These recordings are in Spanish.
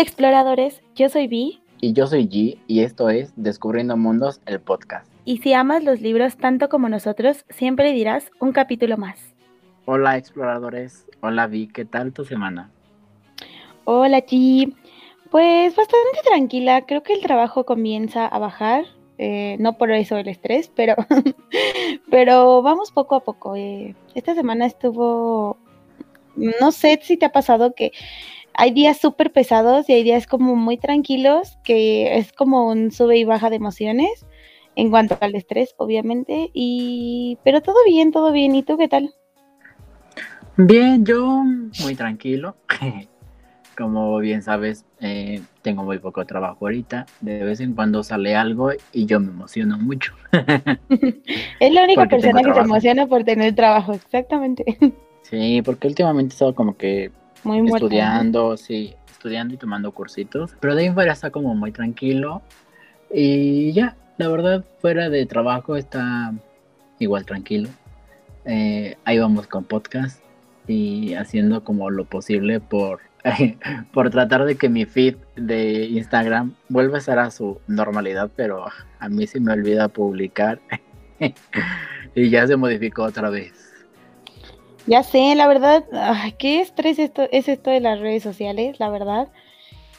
Hola exploradores, yo soy Vi. Y yo soy G y esto es Descubriendo Mundos, el podcast. Y si amas los libros tanto como nosotros, siempre dirás un capítulo más. Hola exploradores, hola Vi, ¿qué tal tu semana? Hola G, pues bastante tranquila, creo que el trabajo comienza a bajar, eh, no por eso el estrés, pero, pero vamos poco a poco. Eh. Esta semana estuvo, no sé si te ha pasado que hay días súper pesados y hay días como muy tranquilos, que es como un sube y baja de emociones en cuanto al estrés, obviamente, y pero todo bien, todo bien. ¿Y tú qué tal? Bien, yo muy tranquilo. Como bien sabes, eh, tengo muy poco trabajo ahorita. De vez en cuando sale algo y yo me emociono mucho. es la única persona que se emociona por tener trabajo, exactamente. Sí, porque últimamente he estado como que estudiando, sí, estudiando y tomando cursitos. Pero de ahí fuera está como muy tranquilo. Y ya, la verdad, fuera de trabajo está igual tranquilo. Eh, ahí vamos con podcast y haciendo como lo posible por, por tratar de que mi feed de Instagram vuelva a ser a su normalidad, pero a mí se me olvida publicar y ya se modificó otra vez. Ya sé, la verdad, qué estrés esto, es esto de las redes sociales, la verdad.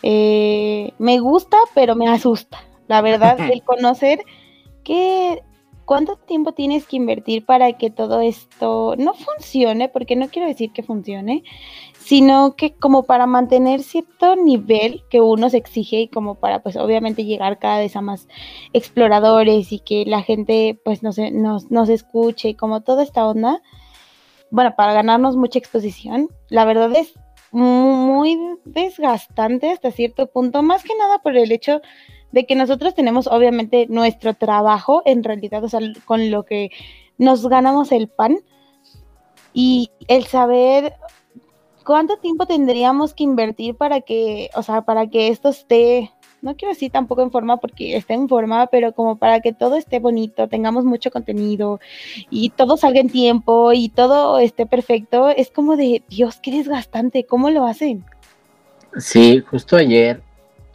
Eh, me gusta, pero me asusta, la verdad, el conocer que cuánto tiempo tienes que invertir para que todo esto no funcione, porque no quiero decir que funcione, sino que como para mantener cierto nivel que uno se exige y como para pues obviamente llegar cada vez a más exploradores y que la gente pues nos, nos, nos escuche y como toda esta onda bueno, para ganarnos mucha exposición, la verdad es muy desgastante hasta cierto punto, más que nada por el hecho de que nosotros tenemos obviamente nuestro trabajo en realidad, o sea, con lo que nos ganamos el pan y el saber cuánto tiempo tendríamos que invertir para que, o sea, para que esto esté no quiero decir tampoco en forma porque esté en forma, pero como para que todo esté bonito, tengamos mucho contenido y todo salga en tiempo y todo esté perfecto, es como de, Dios, qué desgastante, ¿cómo lo hacen? Sí, justo ayer,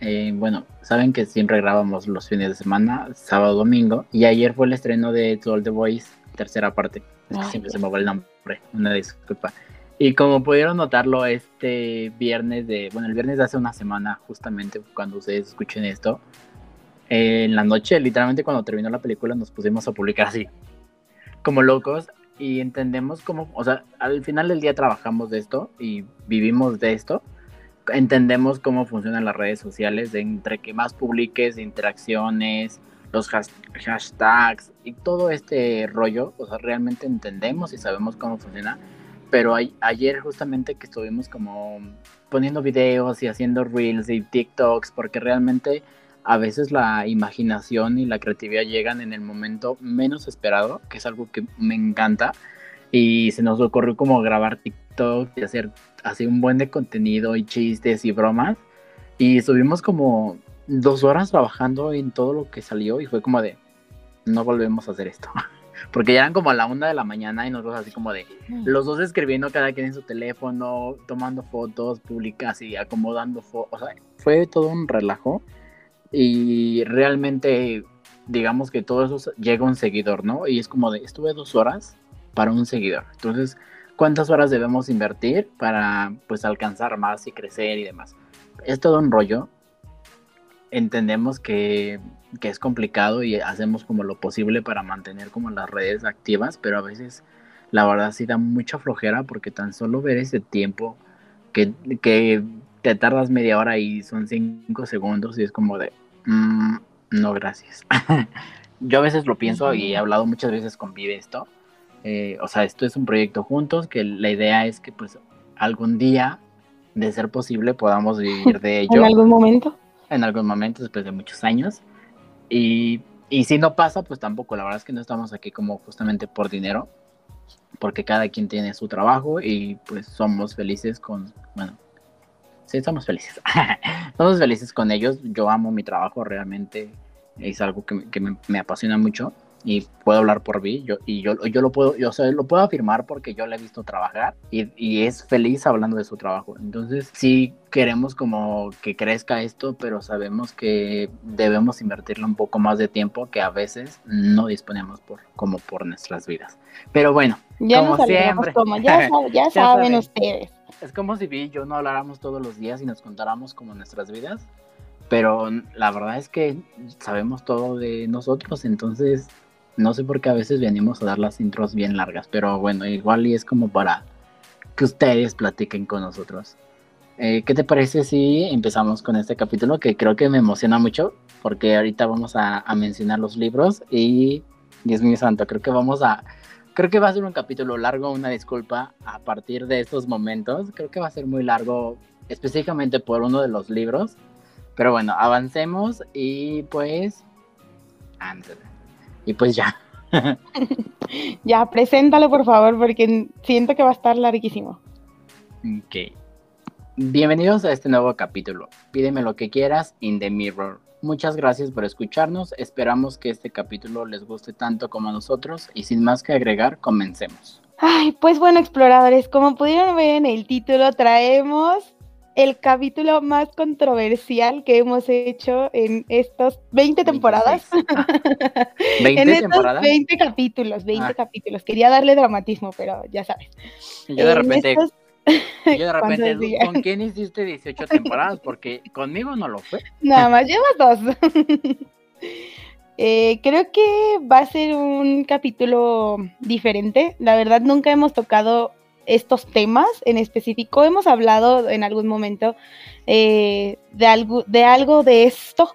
eh, bueno, saben que siempre grabamos los fines de semana, sábado, domingo, y ayer fue el estreno de All the Boys, tercera parte. Es que siempre se me va el nombre, una disculpa. Y como pudieron notarlo este viernes de, bueno, el viernes de hace una semana, justamente cuando ustedes escuchen esto, en la noche, literalmente cuando terminó la película, nos pusimos a publicar así, como locos, y entendemos cómo, o sea, al final del día trabajamos de esto y vivimos de esto, entendemos cómo funcionan las redes sociales, de entre que más publiques, interacciones, los hashtags y todo este rollo, o sea, realmente entendemos y sabemos cómo funciona pero ayer justamente que estuvimos como poniendo videos y haciendo reels y TikToks, porque realmente a veces la imaginación y la creatividad llegan en el momento menos esperado, que es algo que me encanta. Y se nos ocurrió como grabar TikTok y hacer así un buen de contenido y chistes y bromas. Y estuvimos como dos horas trabajando en todo lo que salió y fue como de, no volvemos a hacer esto. Porque ya eran como a la una de la mañana y nosotros así como de los dos escribiendo cada quien en su teléfono, tomando fotos públicas y acomodando fotos. O sea, fue todo un relajo. Y realmente, digamos que todo eso llega a un seguidor, ¿no? Y es como de, estuve dos horas para un seguidor. Entonces, ¿cuántas horas debemos invertir para pues alcanzar más y crecer y demás? Es todo un rollo. Entendemos que que es complicado y hacemos como lo posible para mantener como las redes activas, pero a veces la verdad sí da mucha flojera porque tan solo ver ese tiempo que, que te tardas media hora y son cinco segundos y es como de, mm, no, gracias. Yo a veces lo pienso y he hablado muchas veces con Vive esto. Eh, o sea, esto es un proyecto juntos que la idea es que pues algún día, de ser posible, podamos vivir de ello. ¿En algún momento? En algún momento, después de muchos años. Y, si no pasa, pues tampoco. La verdad es que no estamos aquí como justamente por dinero, porque cada quien tiene su trabajo y pues somos felices con, bueno, sí, somos felices. somos felices con ellos. Yo amo mi trabajo, realmente es algo que, me, apasiona mucho. Y puedo hablar por mí, yo, y yo, yo lo puedo, yo lo puedo afirmar porque yo la he visto trabajar y, y, es feliz hablando de su trabajo. Entonces, sí queremos como que crezca esto, pero sabemos que debemos invertirle un poco más de tiempo que a veces no disponemos por, como por nuestras vidas. Pero bueno, ya como siempre. Como, ya, ya, saben ustedes. Es como si y yo no habláramos todos los días y nos contáramos como nuestras vidas. Pero la verdad es que sabemos todo de nosotros, entonces no sé por qué a veces venimos a dar las intros bien largas, pero bueno, igual y es como para que ustedes platiquen con nosotros. Eh, ¿Qué te parece si empezamos con este capítulo que creo que me emociona mucho? Porque ahorita vamos a, mencionar los libros y, Dios mío santo, creo que vamos a... Creo que va a ser un capítulo largo, una disculpa a partir de estos momentos. Creo que va a ser muy largo específicamente por uno de los libros. Pero bueno, avancemos y pues... Y pues ya. ya, preséntalo por favor, porque siento que va a estar larguísimo. Ok. Bienvenidos a este nuevo capítulo. Pídeme lo que quieras in the mirror. Muchas gracias por escucharnos. Esperamos que este capítulo les guste tanto como a nosotros. Y sin más que agregar, comencemos. Ay, pues bueno, exploradores, como pudieron ver en el título, traemos el capítulo más controversial que hemos hecho en estas 20 temporadas. ¿20 en temporadas? 20 capítulos, 20 ah. capítulos. Quería darle dramatismo, pero ya sabes. Yo de repente, yo de repente, ¿con quién hiciste 18 temporadas? Porque conmigo no lo fue. Nada más llevas dos. Eh, creo que va a ser un capítulo diferente. La verdad, nunca hemos tocado estos temas en específico. Hemos hablado en algún momento eh, de, algo, de algo de esto,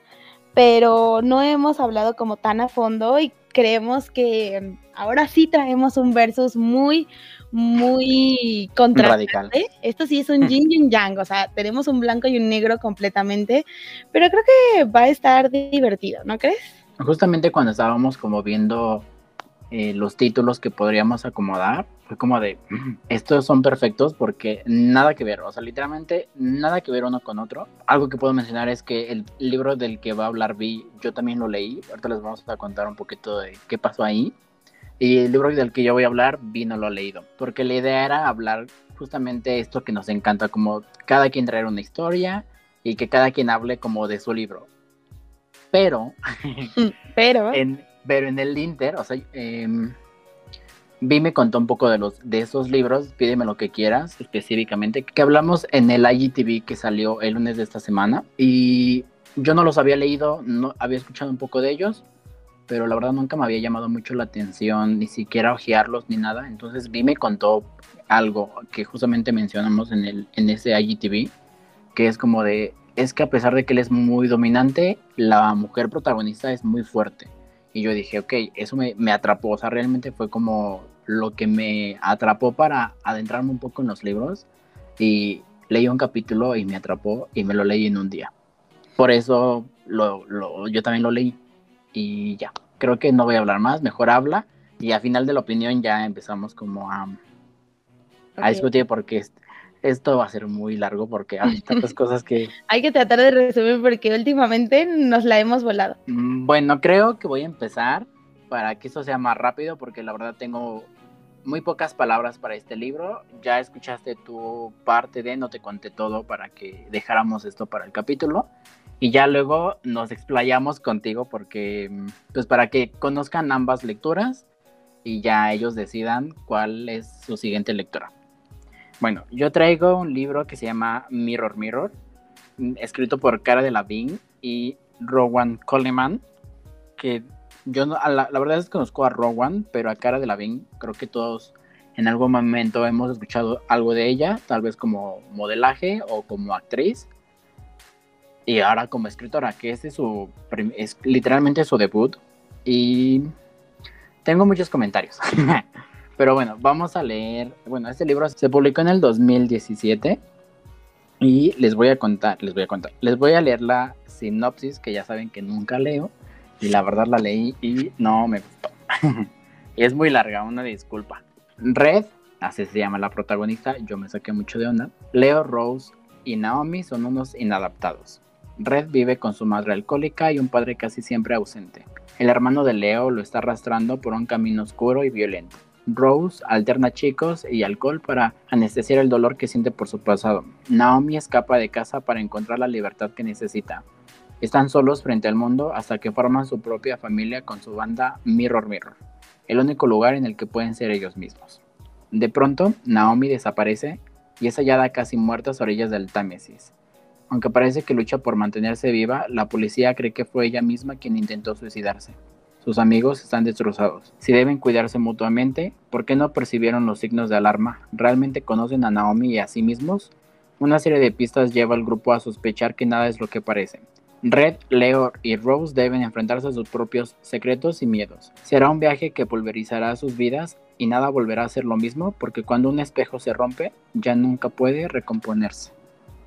pero no hemos hablado como tan a fondo y creemos que ahora sí traemos un versus muy, muy contrastante. Esto sí es un yin y un yang, o sea, tenemos un blanco y un negro completamente, pero creo que va a estar divertido, ¿no crees? Justamente cuando estábamos como viendo eh, los títulos que podríamos acomodar, fue como de, mm, estos son perfectos porque nada que ver, o sea, literalmente nada que ver uno con otro. Algo que puedo mencionar es que el libro del que va a hablar Vi, yo también lo leí, ahorita les vamos a contar un poquito de qué pasó ahí. Y el libro del que yo voy a hablar, Vi no lo ha leído, porque la idea era hablar justamente esto que nos encanta, como cada quien traer una historia y que cada quien hable como de su libro. Pero, pero, en, pero en el Inter, o sea, eh, Vi me contó un poco de los de esos libros, pídeme lo que quieras específicamente, que hablamos en el IGTV que salió el lunes de esta semana y yo no los había leído, no había escuchado un poco de ellos, pero la verdad nunca me había llamado mucho la atención, ni siquiera ojearlos ni nada, entonces Vi me contó algo que justamente mencionamos en el en ese IGTV, que es como de es que a pesar de que él es muy dominante, la mujer protagonista es muy fuerte. Y yo dije, ok, eso me, me, atrapó, o sea, realmente fue como lo que me atrapó para adentrarme un poco en los libros. Y leí un capítulo y me atrapó y me lo leí en un día. Por eso lo, lo, yo también lo leí. Y ya, creo que no voy a hablar más, mejor habla. Y al final de la opinión ya empezamos como a, a discutir porque esto va a ser muy largo porque hay tantas cosas que... hay que tratar de resumir porque últimamente nos la hemos volado. Mm, bueno, creo que voy a empezar para que eso sea más rápido porque la verdad tengo muy pocas palabras para este libro. Ya escuchaste tu parte de No te conté todo para que dejáramos esto para el capítulo. Y ya luego nos explayamos contigo porque, pues para que conozcan ambas lecturas y ya ellos decidan cuál es su siguiente lectura. Bueno, yo traigo un libro que se llama Mirror Mirror, escrito por Cara de Lavín y Rowan Coleman, que yo no, la, verdad es que conozco a Rowan, pero a Cara de Lavín creo que todos en algún momento hemos escuchado algo de ella, tal vez como modelaje o como actriz. Y ahora como escritora, que este es su es literalmente su debut. Y tengo muchos comentarios. Pero bueno, vamos a leer. Bueno, este libro se publicó en el 2017. Y les voy a contar, les voy a contar. Les voy a leer la sinopsis, que ya saben que nunca leo y la verdad la leí y no me gustó. es muy larga, una disculpa. Red, así se llama la protagonista, yo me saqué mucho de onda. Leo, Rose y Naomi son unos inadaptados. Red vive con su madre alcohólica y un padre casi siempre ausente. El hermano de Leo lo está arrastrando por un camino oscuro y violento. Rose alterna chicos y alcohol para anestesiar el dolor que siente por su pasado. Naomi escapa de casa para encontrar la libertad que necesita. Están solos frente al mundo hasta que forman su propia familia con su banda Mirror Mirror, el único lugar en el que pueden ser ellos mismos. De pronto, Naomi desaparece y es hallada casi muerta a orillas del Támesis. Aunque parece que lucha por mantenerse viva, la policía cree que fue ella misma quien intentó suicidarse. Sus amigos están destrozados. Si deben cuidarse mutuamente, ¿por qué no percibieron los signos de alarma? ¿Realmente conocen a Naomi y a sí mismos? Una serie de pistas lleva al grupo a sospechar que nada es lo que parece. Red, Leo y Rose deben enfrentarse a sus propios secretos y miedos. Será un viaje que pulverizará sus vidas y nada volverá a ser lo mismo porque cuando un espejo se rompe ya nunca puede recomponerse.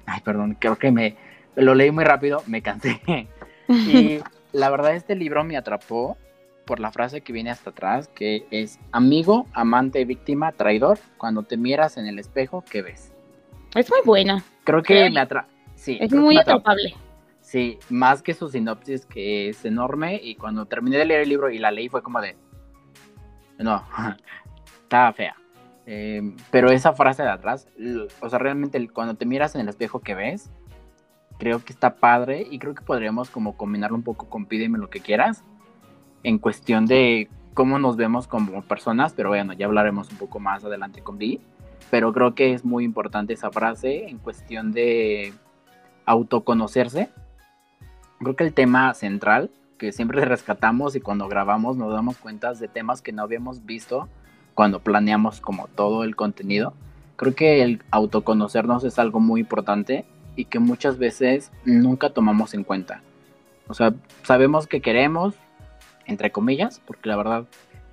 Ay, perdón, creo que me lo leí muy rápido, me cansé. y la verdad este libro me atrapó por la frase que viene hasta atrás, que es amigo, amante, víctima, traidor, cuando te miras en el espejo, ¿qué ves? Es muy buena. Creo que me atrapa. Sí, es muy atrapable. Sí, más que su sinopsis, que es enorme, y cuando terminé de leer el libro y la leí fue como de... No, estaba fea. Em, pero esa frase de atrás, o sea, realmente cuando te miras en el espejo que ves, creo que está padre y creo que podríamos como combinarlo un poco con pídeme lo que quieras en cuestión de cómo nos vemos como personas, pero bueno, ya hablaremos un poco más adelante con Vi, pero creo que es muy importante esa frase en cuestión de autoconocerse. Creo que el tema central que siempre rescatamos y cuando grabamos nos damos cuenta de temas que no habíamos visto cuando planeamos como todo el contenido. Creo que el autoconocernos es algo muy importante y que muchas veces nunca tomamos en cuenta. O sea, sabemos que queremos, entre comillas, porque la verdad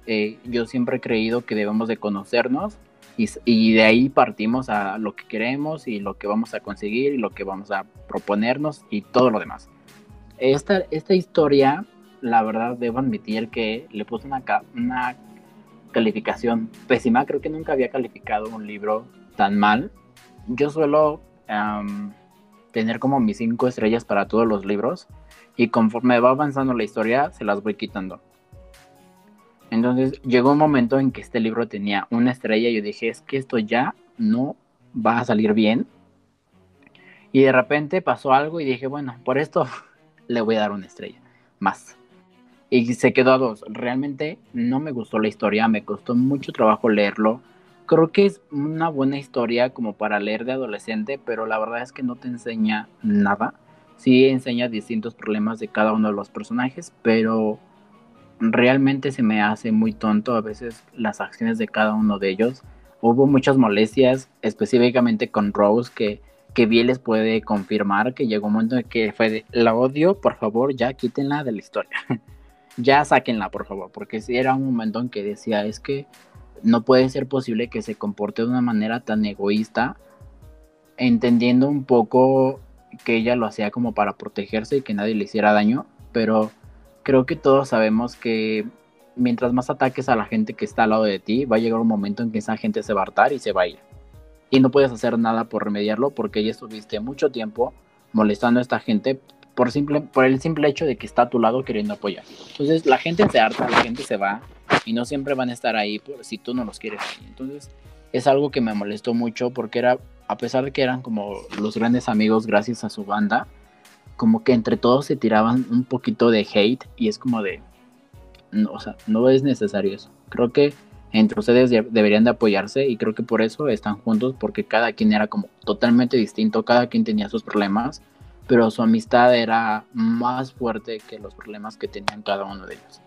eh, yo siempre he creído que debemos de conocernos y, y, de ahí partimos a lo que queremos y lo que vamos a conseguir y lo que vamos a proponernos y todo lo demás. Esta, esta historia, la verdad, debo admitir que le puse una, calificación pésima. Creo que nunca había calificado un libro tan mal. Yo suelo tener como mis cinco estrellas para todos los libros y conforme va avanzando la historia se las voy quitando. Entonces llegó un momento en que este libro tenía una estrella y yo dije, es que esto ya no va a salir bien. Y de repente pasó algo y dije, bueno, por esto le voy a dar una estrella más y se quedó a dos. Realmente no me gustó la historia, me costó mucho trabajo leerlo. Creo que es una buena historia como para leer de adolescente, pero la verdad es que no te enseña nada. Sí enseña distintos problemas de cada uno de los personajes, pero realmente se me hace muy tonto a veces las acciones de cada uno de ellos. Hubo muchas molestias, específicamente con Rose, que, que bien les puede confirmar que llegó un momento en que fue de, la odio, por favor, ya quítenla de la historia. ya sáquenla, por favor, porque si era un momento en que decía, es que no puede ser posible que se comporte de una manera tan egoísta, entendiendo un poco que ella lo hacía como para protegerse y que nadie le hiciera daño, pero creo que todos sabemos que mientras más ataques a la gente que está al lado de ti, va a llegar un momento en que esa gente se va a hartar y se va a ir. Y no puedes hacer nada por remediarlo porque ya estuviste mucho tiempo molestando a esta gente por, simple, por el simple hecho de que está a tu lado queriendo apoyar. Entonces la gente se harta, la gente se va y no siempre van a estar ahí si tú no los quieres Entonces es algo que me molestó mucho porque era, a pesar de que eran como los grandes amigos gracias a su banda, como que entre todos se tiraban un poquito de hate y es como de, no, o sea, no es necesario eso. Creo que entre ustedes deberían de apoyarse y creo que por eso están juntos porque cada quien era como totalmente distinto, cada quien tenía sus problemas pero su amistad era más fuerte que los problemas que tenían cada uno de ellos.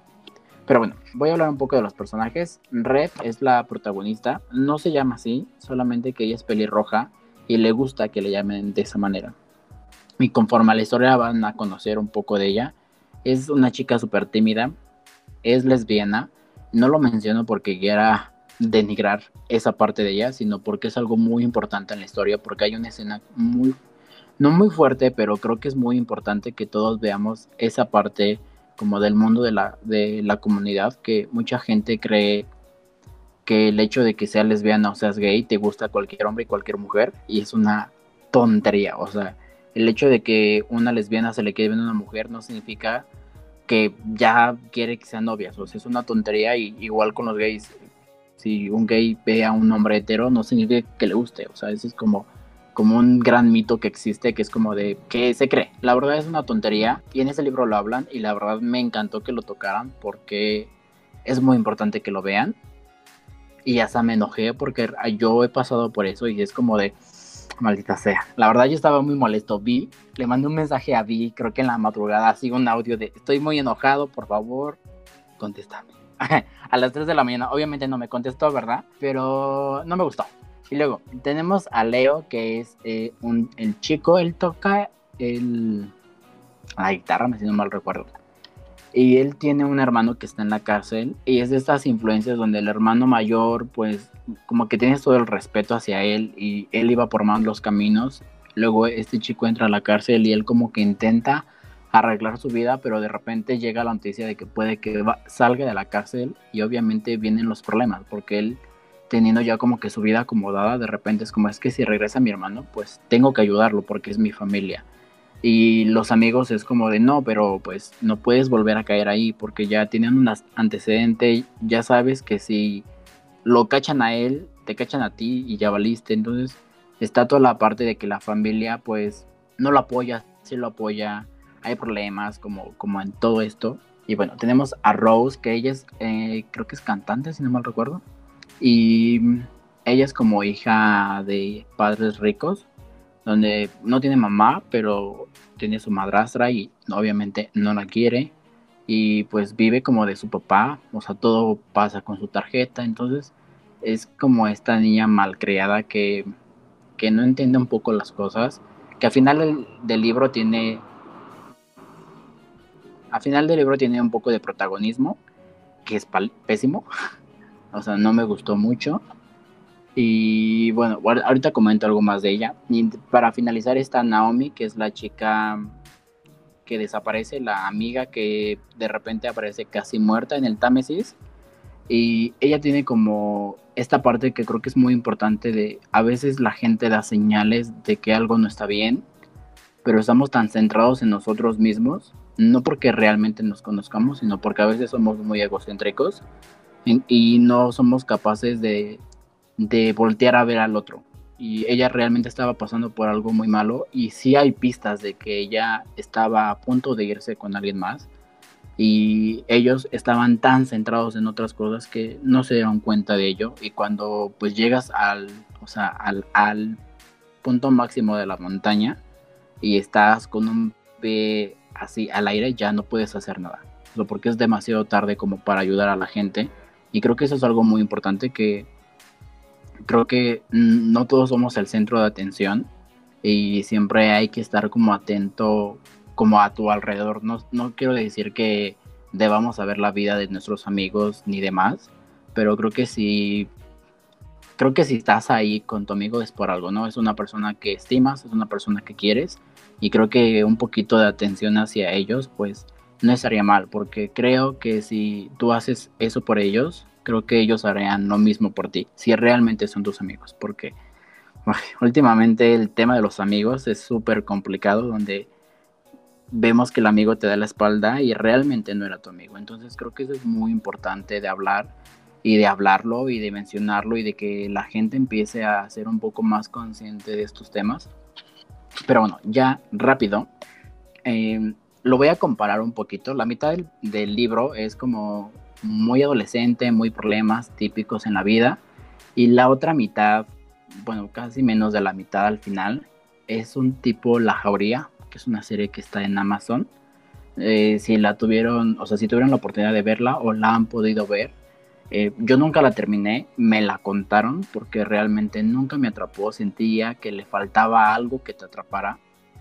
Pero bueno, voy a hablar un poco de los personajes. Red es la protagonista, no se llama así, solamente que ella es pelirroja y le gusta que le llamen de esa manera. Y conforme a la historia van a conocer un poco de ella. Es una chica súper tímida, es lesbiana. No lo menciono porque quiera denigrar esa parte de ella, sino porque es algo muy importante en la historia, porque hay una escena muy no muy fuerte, pero creo que es muy importante que todos veamos esa parte como del mundo de la, de la comunidad, que mucha gente cree que el hecho de que seas lesbiana o seas gay te gusta cualquier hombre y cualquier mujer, y es una tontería, o sea, el hecho de que una lesbiana se le quede viendo a una mujer no significa que ya quiere que sean novias. O sea, es una tontería y igual con los gays. Si un gay ve a un hombre hetero, no significa que le guste. O sea, eso es como, como un gran mito que existe, que es como de que se cree. La verdad es una tontería y en ese libro lo hablan y la verdad me encantó que lo tocaran porque es muy importante que lo vean. Y hasta me enojé porque yo he pasado por eso y es como de, maldita sea. La verdad yo estaba muy molesto. Vi, le mandé un mensaje a Vi, creo que en la madrugada, así un audio de, estoy muy enojado, por favor, contéstame. a las 3 de la mañana, obviamente no me contestó, ¿verdad? Pero no me gustó. Y luego tenemos a Leo, que es eh, un, el chico, él toca el, la guitarra, me si no mal recuerdo. Y él tiene un hermano que está en la cárcel y es de estas influencias donde el hermano mayor pues como que tienes todo el respeto hacia él y él iba por más los caminos. Luego este chico entra a la cárcel y él como que intenta arreglar su vida, pero de repente llega la noticia de que puede que salga de la cárcel y obviamente vienen los problemas porque él teniendo ya como que su vida acomodada, de repente es como es que si regresa mi hermano, pues tengo que ayudarlo porque es mi familia. Y los amigos es como de no, pero pues no puedes volver a caer ahí porque ya tienen un antecedente, ya sabes que si lo cachan a él, te cachan a ti y ya valiste. Entonces está toda la parte de que la familia pues no lo apoya, sí lo apoya, hay problemas como, como en todo esto. Y bueno, tenemos a Rose, que ella es, eh, creo que es cantante, si no mal recuerdo. Y ella es como hija de padres ricos donde no tiene mamá, pero tiene su madrastra y obviamente no la quiere. Y pues vive como de su papá, o sea, todo pasa con su tarjeta, entonces es como esta niña malcriada que, que no entiende un poco las cosas, que al final del, libro tiene, al final del libro tiene un poco de protagonismo, que es pésimo, o sea, no me gustó mucho, y bueno, ahorita comento algo más de ella. Y para finalizar está Naomi, que es la chica que desaparece, la amiga que de repente aparece casi muerta en el Támesis. Y ella tiene como esta parte que creo que es muy importante de a veces la gente da señales de que algo no está bien, pero estamos tan centrados en nosotros mismos, no porque realmente nos conozcamos, sino porque a veces somos muy egocéntricos y no somos capaces de de voltear a ver al otro. Y ella realmente estaba pasando por algo muy malo y sí hay pistas de que ella estaba a punto de irse con alguien más y ellos estaban tan centrados en otras cosas que no se dieron cuenta de ello. Y cuando pues llegas al, o sea, al, al punto máximo de la montaña y estás con un pie así al aire ya no puedes hacer nada, porque es demasiado tarde como para ayudar a la gente. Y creo que eso es algo muy importante que creo que no todos somos el centro de atención y siempre hay que estar como atento como a tu alrededor. No, no quiero decir que debamos saber la vida de nuestros amigos ni demás, pero creo que si creo que si estás ahí con tu amigo es por algo, ¿no? Es una persona que estimas, es una persona que quieres y creo que un poquito de atención hacia ellos pues no estaría mal, porque creo que si tú haces eso por ellos, creo que ellos harían lo mismo por ti, si realmente son tus amigos, porque últimamente el tema de los amigos es súper complicado, donde vemos que el amigo te da la espalda y realmente no era tu amigo. Entonces creo que eso es muy importante de hablar y de hablarlo y de mencionarlo y de que la gente empiece a ser un poco más consciente de estos temas. Pero bueno, ya rápido. Eh, lo voy a comparar un poquito. La mitad del libro es como muy adolescente, muy problemas típicos en la vida. Y la otra mitad, bueno, casi menos de la mitad al final, es un tipo La Jauría, que es una serie que está en Amazon. Eh, si la tuvieron, o sea, si tuvieron la oportunidad de verla o la han podido ver, eh, yo nunca la terminé, me la contaron porque realmente nunca me atrapó, sentía que le faltaba algo que te atrapara,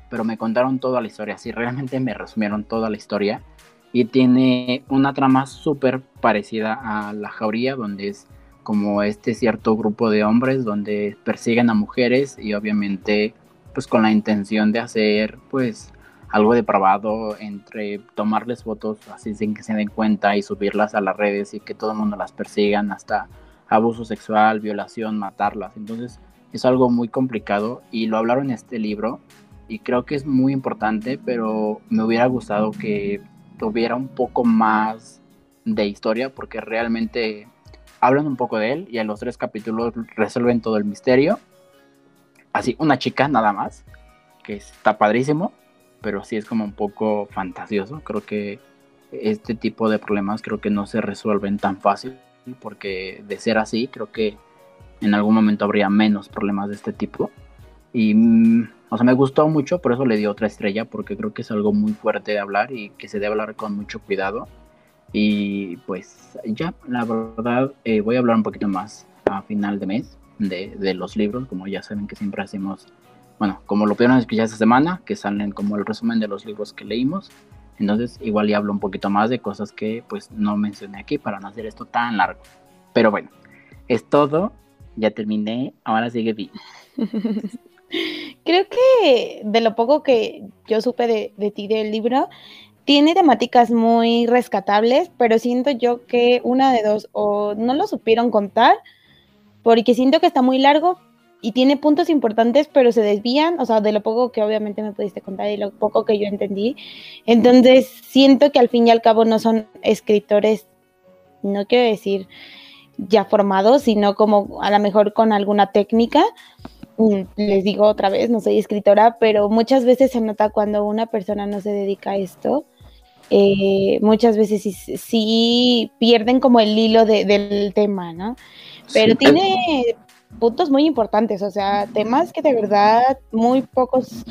pero me contaron toda la historia, sí, realmente me resumieron toda la historia y tiene una trama súper parecida a La Jauría, donde es como este cierto grupo de hombres donde persiguen a mujeres y obviamente pues con la intención de hacer pues algo depravado entre tomarles fotos así sin que se den cuenta y subirlas a las redes y que todo el mundo las persigan hasta abuso sexual, violación, matarlas. Entonces es algo muy complicado y lo hablaron en este libro y creo que es muy importante, pero me hubiera gustado que tuviera un poco más de historia, porque realmente hablan un poco de él y en los tres capítulos resuelven todo el misterio. Así, una chica nada más, que está padrísimo, pero sí es como un poco fantasioso. Creo que este tipo de problemas creo que no se resuelven tan fácil, porque de ser así, creo que en algún momento habría menos problemas de este tipo. Y, mm, o sea, me gustó mucho, por eso le di otra estrella, porque creo que es algo muy fuerte de hablar y que se debe hablar con mucho cuidado. Y pues ya, la verdad, eh, voy a hablar un poquito más a final de mes de, de, los libros, como ya saben que siempre hacemos, bueno, como lo pudieron escuchar esta semana, que salen como el resumen de los libros que leímos. Entonces igual ya hablo un poquito más de cosas que pues no mencioné aquí para no hacer esto tan largo. Pero bueno, es todo. Ya terminé. Ahora sigue bien. Creo que de lo poco que yo supe de, de ti del libro, tiene temáticas muy rescatables, pero siento yo que una de dos, o no lo supieron contar, porque siento que está muy largo y tiene puntos importantes, pero se desvían, o sea, de lo poco que obviamente me pudiste contar y lo poco que yo entendí. Entonces, siento que al fin y al cabo no son escritores, no quiero decir ya formados, sino como a lo mejor con alguna técnica. Les digo otra vez, no soy escritora, pero muchas veces se nota cuando una persona no se dedica a esto eh, muchas veces sí, pierden como el hilo del tema, ¿no? Pero tiene puntos muy importantes, o sea, temas que de verdad muy pocos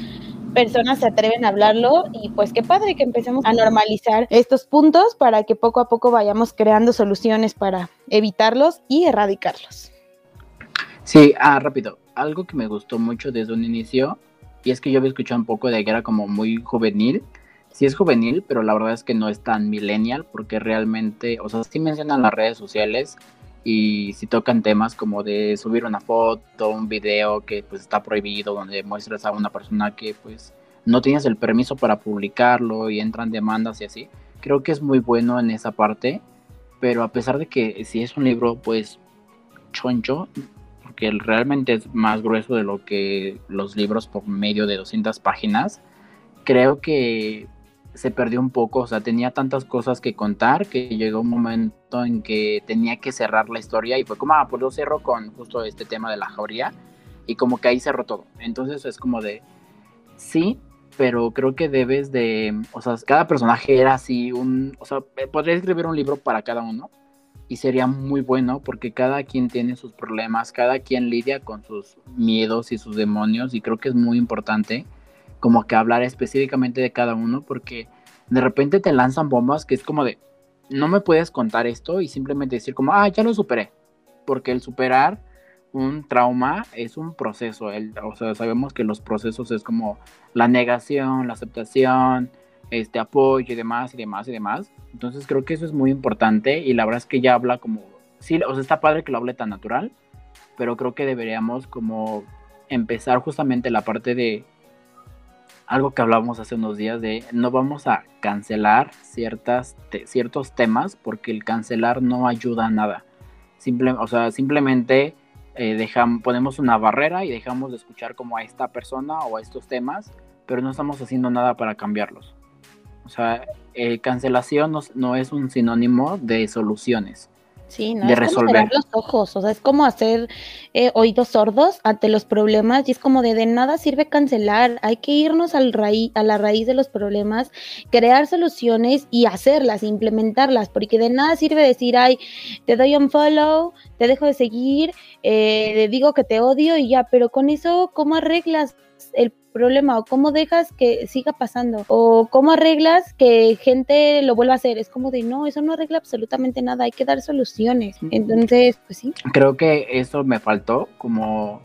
personas se atreven a hablarlo y pues qué padre que empecemos a normalizar estos puntos para que poco a poco vayamos creando soluciones para evitarlos y erradicarlos. Sí, ah, rápido, algo que me gustó mucho desde un inicio y es que yo había escuchado un poco de que era como muy juvenil sí es juvenil, pero la verdad es que no es tan millennial porque realmente, o sea, sí mencionan las redes sociales y si tocan temas como de subir una foto, un video que pues está prohibido, donde muestras a una persona que pues no tienes el permiso para publicarlo y entran demandas y así. Creo que es muy bueno en esa parte, pero a pesar de que si es un libro pues choncho, porque realmente es más grueso de lo que los libros por medio de 200 páginas, creo que se perdió un poco, o sea, tenía tantas cosas que contar que llegó un momento en que tenía que cerrar la historia y fue como, ah, pues lo cerro con justo este tema de la jauría y como que ahí cerró todo. Entonces es como de, sí, pero creo que debes de, o sea, cada personaje era así, un, o sea, eh, podría escribir un libro para cada uno y sería muy bueno porque cada quien tiene sus problemas, cada quien lidia con sus miedos y sus demonios y creo que es muy importante como que hablar específicamente de cada uno porque de repente te lanzan bombas que es como de, no me puedes contar esto y simplemente decir como, ah, ya lo superé. Porque el superar un trauma es un proceso. El, o sea, sabemos que los procesos es como la negación, la aceptación, este apoyo y demás y demás y demás. Entonces creo que eso es muy importante y la verdad es que ya habla como, sí, o sea, está padre que lo hable tan natural, pero creo que deberíamos como empezar justamente la parte de algo que hablábamos hace unos días de no vamos a cancelar ciertas ciertos temas porque el cancelar no ayuda a nada. Simple, o sea, simplemente eh, dejamos, ponemos una barrera y dejamos de escuchar como a esta persona o a estos temas, pero no estamos haciendo nada para cambiarlos. O sea, eh, cancelación no es un sinónimo de soluciones. Sí, no de es resolver. los ojos, o sea, es como hacer eh, oídos sordos ante los problemas y es como de de nada sirve cancelar, hay que irnos al raíz, a la raíz de los problemas, crear soluciones y hacerlas, implementarlas, porque de nada sirve decir, ay, te doy un follow, te dejo de seguir, eh, digo que te odio y ya, pero con eso, ¿cómo arreglas el problema o cómo dejas que siga pasando o cómo arreglas que gente lo vuelva a hacer. Es como de no, eso no arregla absolutamente nada, hay que dar soluciones. Entonces, pues sí. Creo que eso me faltó como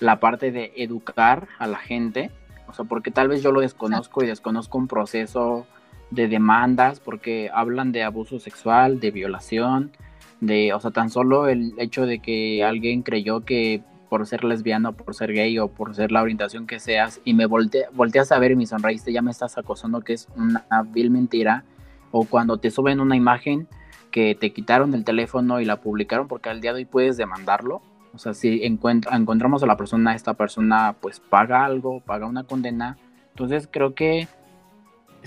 la parte de educar a la gente, o sea, porque tal vez yo lo desconozco y desconozco un proceso de demandas porque hablan de abuso sexual, de violación, de, o sea, tan solo el hecho de que alguien creyó que por ser lesbiano, por ser gay o por ser la orientación que seas y me volte, volteas a ver y me sonreíste, ya me estás acosando que es una vil mentira. O cuando te suben una imagen que te quitaron del teléfono y la publicaron porque al día de hoy puedes demandarlo. O sea, si encontramos a la persona, esta persona pues paga algo, paga una condena. Entonces creo que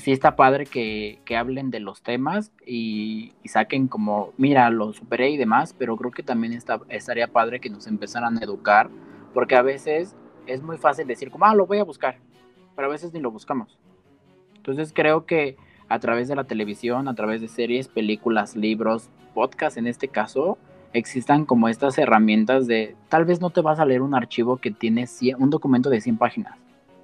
sí está padre que, hablen de los temas y, saquen como, mira, lo superé y demás, pero creo que también está, estaría padre que nos empezaran a educar, porque a veces es muy fácil decir como, ah, lo voy a buscar, pero a veces ni lo buscamos. Entonces creo que a través de la televisión, a través de series, películas, libros, podcasts en este caso, existan como estas herramientas de, tal vez no te vas a leer un archivo que tiene un documento de 100 páginas,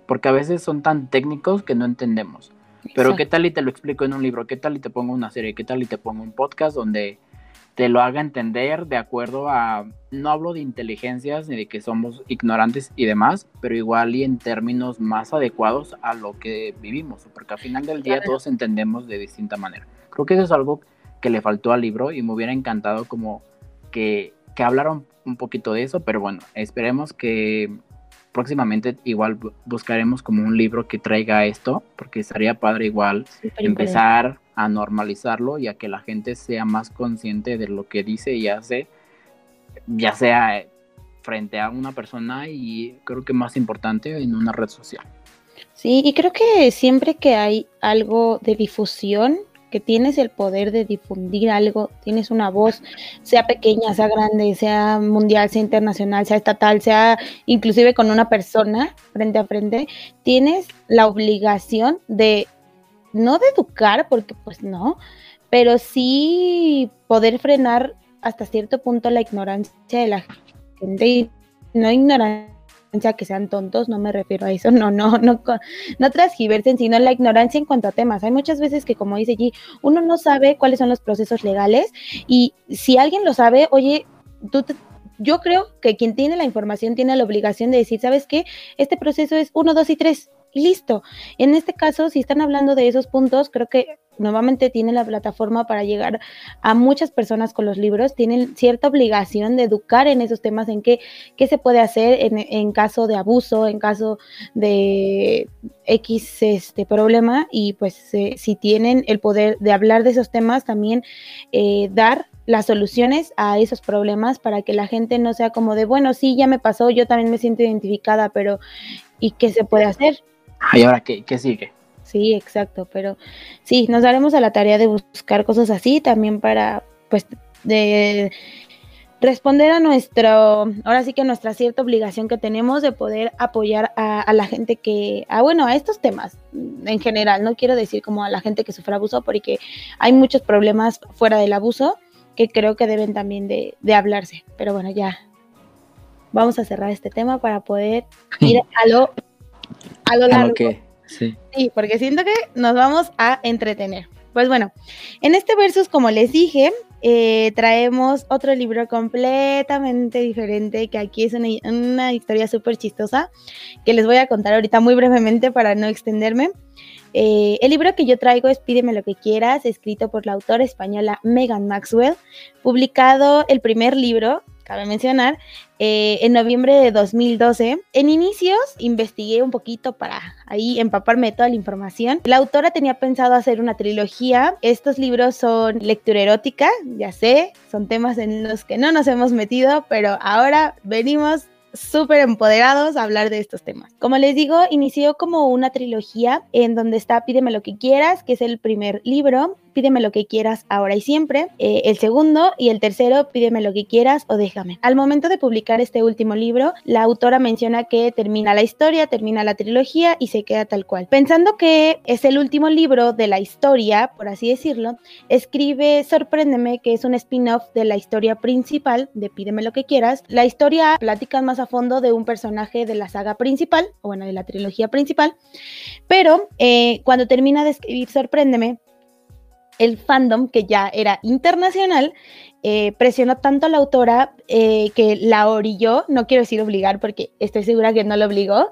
porque a veces son tan técnicos que no entendemos. Pero qué tal y te lo explico en un libro, qué tal y te pongo una serie, qué tal y te pongo un podcast donde te lo haga entender de acuerdo a, no hablo de inteligencias ni de que somos ignorantes y demás, pero igual y en términos más adecuados a lo que vivimos, porque al final del día todos entendemos de distinta manera. Creo que eso es algo que le faltó al libro y me hubiera encantado como que, que hablaron un poquito de eso, pero bueno, esperemos que próximamente igual buscaremos como un libro que traiga esto, porque estaría padre igual empezar a normalizarlo y a que la gente sea más consciente de lo que dice y hace, ya sea frente a una persona y creo que más importante en una red social. Sí, y creo que siempre que hay algo de difusión, que tienes el poder de difundir algo, tienes una voz, sea pequeña, sea grande, sea mundial, sea internacional, sea estatal, sea inclusive con una persona frente a frente, tienes la obligación de no de educar, porque pues no, pero sí poder frenar hasta cierto punto la ignorancia de la gente no ignorancia que sean tontos, no me refiero a eso, no, no, no, no transgiversen, sino la ignorancia en cuanto a temas. Hay muchas veces que, como dice G, uno no sabe cuáles son los procesos legales y si alguien lo sabe, oye, tú yo creo que quien tiene la información tiene la obligación de decir, ¿sabes qué? Este proceso es uno, dos y listo. En este caso, si están hablando de esos puntos, creo que nuevamente tiene la plataforma para llegar a muchas personas con los libros, tienen cierta obligación de educar en esos temas, en qué, qué se puede hacer en, caso de abuso, en caso de X este, problema, y pues eh, si tienen el poder de hablar de esos temas, también eh, dar las soluciones a esos problemas para que la gente no sea como de, bueno, sí, ya me pasó, yo también me siento identificada, pero ¿y qué se puede hacer? ¿Y ahora qué, qué sigue? Sí, exacto, pero sí, nos daremos a la tarea de buscar cosas así también para, pues, de responder a nuestro, ahora sí que nuestra cierta obligación que tenemos de poder apoyar a, la gente que, a, bueno, a estos temas en general, no quiero decir como a la gente que sufre abuso, porque hay muchos problemas fuera del abuso que creo que deben también de, de hablarse, pero bueno, ya vamos a cerrar este tema para poder ir a lo a lo largo. sí. sí, porque siento que nos vamos a entretener. Pues bueno, en este versus, como les dije, eh, traemos otro libro completamente diferente, que aquí es una, historia súper chistosa, que les voy a contar ahorita muy brevemente para no extenderme. Eh, el libro que yo traigo es Pídeme lo que quieras, escrito por la autora española Megan Maxwell, publicado el primer libro cabe mencionar, eh, en noviembre de 2012. En inicios investigué un poquito para ahí empaparme de toda la información. La autora tenía pensado hacer una trilogía. Estos libros son lectura erótica, ya sé, son temas en los que no nos hemos metido, pero ahora venimos súper empoderados a hablar de estos temas. Como les digo, inició como una trilogía en donde está Pídeme lo que quieras, que es el primer libro, Pídeme lo que quieras ahora y siempre. Eh, el segundo y el tercero, Pídeme lo que quieras o déjame. Al momento de publicar este último libro, la autora menciona que termina la historia, termina la trilogía y se queda tal cual. Pensando que es el último libro de la historia, por así decirlo, escribe Sorpréndeme, que es un spin-off de la historia principal de Pídeme lo que quieras. La historia platica más a fondo de un personaje de la saga principal, o bueno, de la trilogía principal, pero eh, cuando termina de escribir Sorpréndeme, el fandom, que ya era internacional, eh, presionó tanto a la autora eh, que la orilló, no quiero decir obligar porque estoy segura que no lo obligó,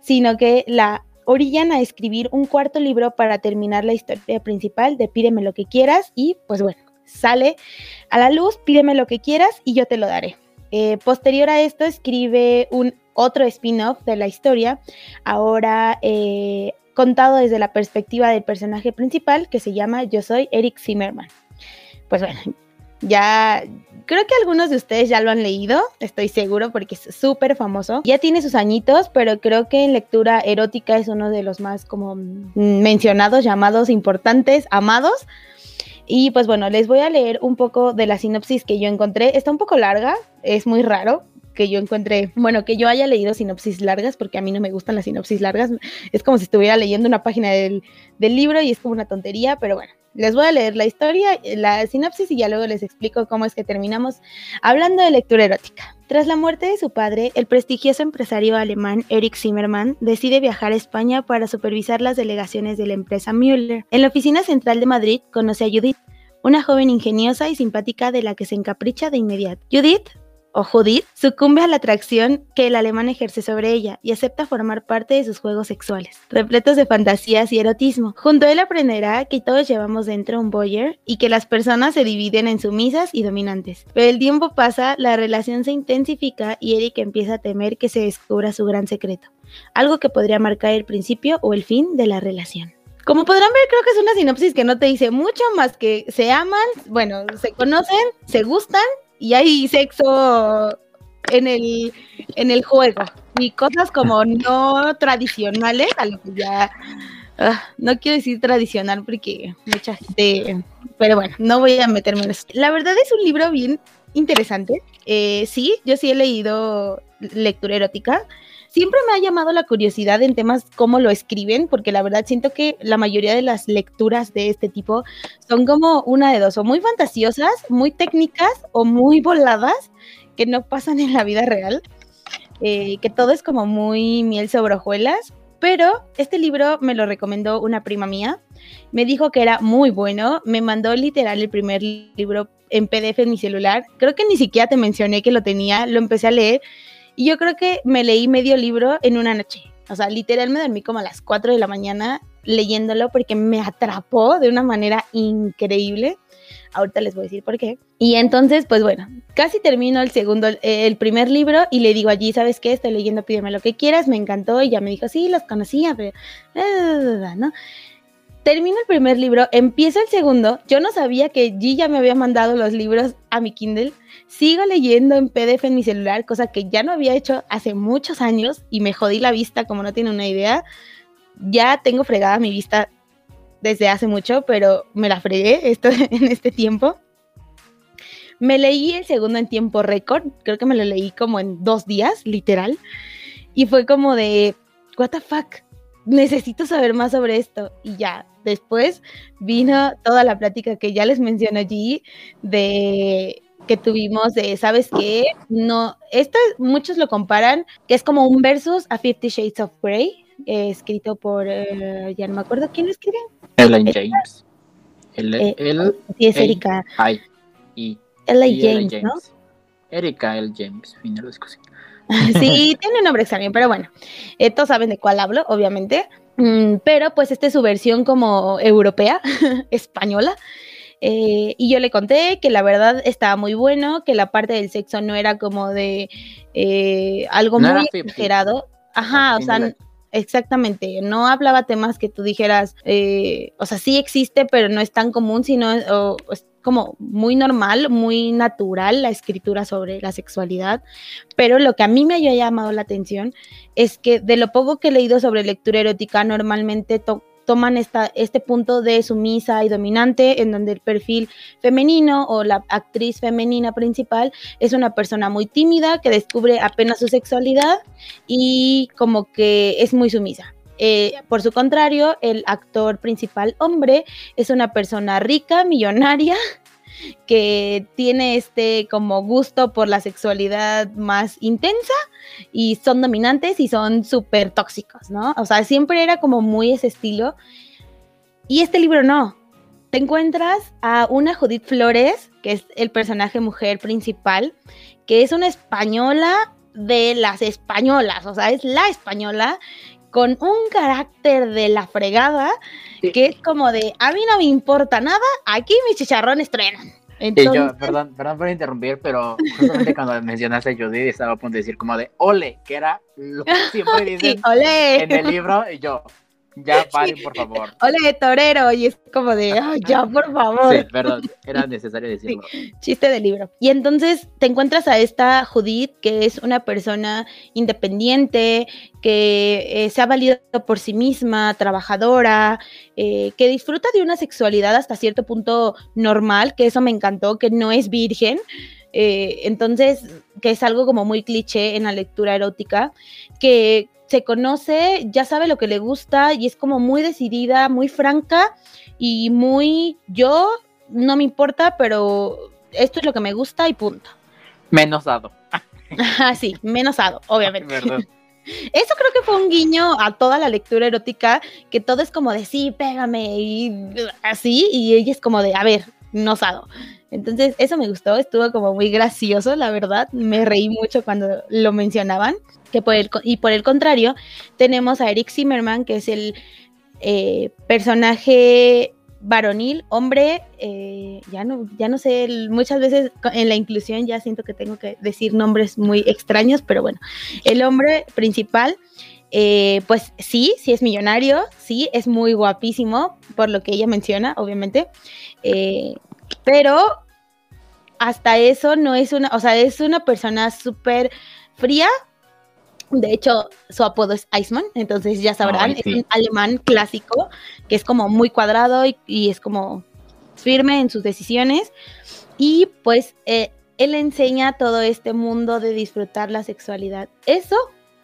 sino que la orillan a escribir un cuarto libro para terminar la historia principal de Pídeme lo que quieras y pues bueno, sale a la luz, pídeme lo que quieras y yo te lo daré. Eh, posterior a esto escribe un otro spin-off de la historia, ahora contado desde la perspectiva del personaje principal que se llama Yo soy Eric Zimmerman. Pues bueno, Ya, creo que algunos de ustedes ya lo han leído, estoy seguro porque es súper famoso. Ya tiene sus añitos, pero creo que en lectura erótica es uno de los más como mencionados, llamados, importantes, amados. Y pues bueno, les voy a leer un poco de la sinopsis que yo encontré. Está un poco larga, es muy raro, que yo encuentre, bueno, que yo haya leído sinopsis largas, porque a mí no me gustan las sinopsis largas, es como si estuviera leyendo una página del, del libro y es como una tontería, pero bueno, les voy a leer la historia, la sinopsis y ya luego les explico cómo es que terminamos hablando de lectura erótica. Tras la muerte de su padre, el prestigioso empresario alemán Erich Zimmermann decide viajar a España para supervisar las delegaciones de la empresa Müller. En la oficina central de Madrid conoce a Judith, una joven ingeniosa y simpática de la que se encapricha de inmediato. Judith o Judith, sucumbe a la atracción que el alemán ejerce sobre ella y acepta formar parte de sus juegos sexuales, repletos de fantasías y erotismo. Junto a él aprenderá que todos llevamos dentro un boyer y que las personas se dividen en sumisas y dominantes. Pero el tiempo pasa, la relación se intensifica y Eric empieza a temer que se descubra su gran secreto, algo que podría marcar el principio o el fin de la relación. Como podrán ver, creo que es una sinopsis que no te dice mucho más que se aman, bueno, se conocen, se gustan y hay sexo en el, en el juego y cosas como no tradicionales, a lo que ya ah, no quiero decir tradicional porque mucha gente, pero bueno, no voy a meterme en eso. La verdad es un libro bien interesante. Eh, sí, yo sí he leído lectura erótica siempre me ha llamado la curiosidad en temas cómo lo escriben, porque la verdad siento que la mayoría de las lecturas de este tipo son como una de dos, o muy fantasiosas, muy técnicas o muy voladas, que no pasan en la vida real, eh, que todo es como muy miel sobre hojuelas. Pero este libro me lo recomendó una prima mía, me dijo que era muy bueno, me mandó literal el primer libro en PDF en mi celular, creo que ni siquiera te mencioné que lo tenía, lo empecé a leer y yo creo que me leí medio libro en una noche. O sea, literal me dormí como a las 4 de la mañana leyéndolo porque me atrapó de una manera increíble. Ahorita les voy a decir por qué. Y entonces, pues bueno, casi termino el segundo, el primer libro y le digo allí, ¿sabes qué? Estoy leyendo, pídeme lo que quieras, me encantó y ya me dijo, sí, los conocía, pero... ¿no? Termino el primer libro, empiezo el segundo. Yo no sabía que G ya me había mandado los libros a mi Kindle. Sigo leyendo en PDF en mi celular, cosa que ya no había hecho hace muchos años y me jodí la vista, como no tiene una idea. Ya tengo fregada mi vista desde hace mucho, pero me la fregué esto, en este tiempo. Me leí el segundo en tiempo récord, creo que me lo leí como en dos días, literal. Y fue como de, ¿What the fuck? necesito saber más sobre esto. Y ya, después vino toda la plática que ya les mencioné allí de que tuvimos de, ¿sabes qué? No, esto muchos lo comparan, que es como un versus a Fifty Shades of Grey, eh, escrito por, eh, ya no me acuerdo quién lo escribe. Ellen James. El, eh, sí, es Erika. y, Ellen James, ¿no? Erika L. James, fin de la sí, tiene un nombre extraño, pero bueno, eh, todos saben de cuál hablo, obviamente. Mm, pero pues esta es su versión como europea, española. Eh, y yo le conté que la verdad estaba muy bueno, que la parte del sexo no era como de eh, algo muy exagerado. Ajá, o sea, exactamente, no hablaba temas que tú dijeras, o sea, sí existe, pero no es tan común, sino como muy normal, muy natural la escritura sobre la sexualidad, pero lo que a mí me haya llamado la atención es que de lo poco que he leído sobre lectura erótica, normalmente toman esta, este punto de sumisa y dominante, en donde el perfil femenino o la actriz femenina principal es una persona muy tímida que descubre apenas su sexualidad y como que es muy sumisa. Eh, por su contrario, el actor principal hombre es una persona rica, millonaria, que tiene este como gusto por la sexualidad más intensa y son dominantes y son súper tóxicos, ¿no? O sea, siempre era como muy ese estilo. Y este libro no. Te encuentras a una Judith Flores, que es el personaje mujer principal, que es una española de las españolas, o sea, es la española con un carácter de la fregada, que es como de, a mí no me importa nada, aquí mis chicharrones truenan. Entonces... yo, perdón, perdón por interrumpir, pero justamente cuando mencionaste a Judith estaba a punto de decir como de ole, que era lo que siempre dicen en el libro, y yo, ya paren, por favor. Hola, torero, y es como de, ya, por favor. Sí, perdón, era necesario decirlo. chiste de libro. Y entonces te encuentras a esta Judith, que es una persona independiente, que eh, se ha valido por sí misma, trabajadora, eh, que disfruta de una sexualidad hasta cierto punto normal, que eso me encantó, que no es virgen. Eh, entonces, que es algo como muy cliché en la lectura erótica, que se conoce, ya sabe lo que le gusta y es como muy decidida, muy franca y muy yo, no me importa, pero esto es lo que me gusta y punto. Menos dado. Ah, sí, menos dado, obviamente. Eso creo que fue un guiño a toda la lectura erótica, que todo es como de sí, pégame y así, y ella es como de, a ver, no sado. Entonces, eso me gustó, estuvo como muy gracioso, la verdad. Me reí mucho cuando lo mencionaban. Que por el, y por el contrario, tenemos a Eric Zimmerman, que es el eh, personaje varonil, hombre, eh, ya no, ya no sé, muchas veces en la inclusión ya siento que tengo que decir nombres muy extraños, pero bueno, el hombre principal, eh, pues sí, sí es millonario, sí, es muy guapísimo, por lo que ella menciona, obviamente, pero hasta eso no es una, o sea, es una persona súper fría. De hecho, su apodo es Iceman, entonces ya sabrán, es un alemán clásico que es como muy cuadrado y, es como firme en sus decisiones. Y pues eh, él enseña todo este mundo de disfrutar la sexualidad. Eso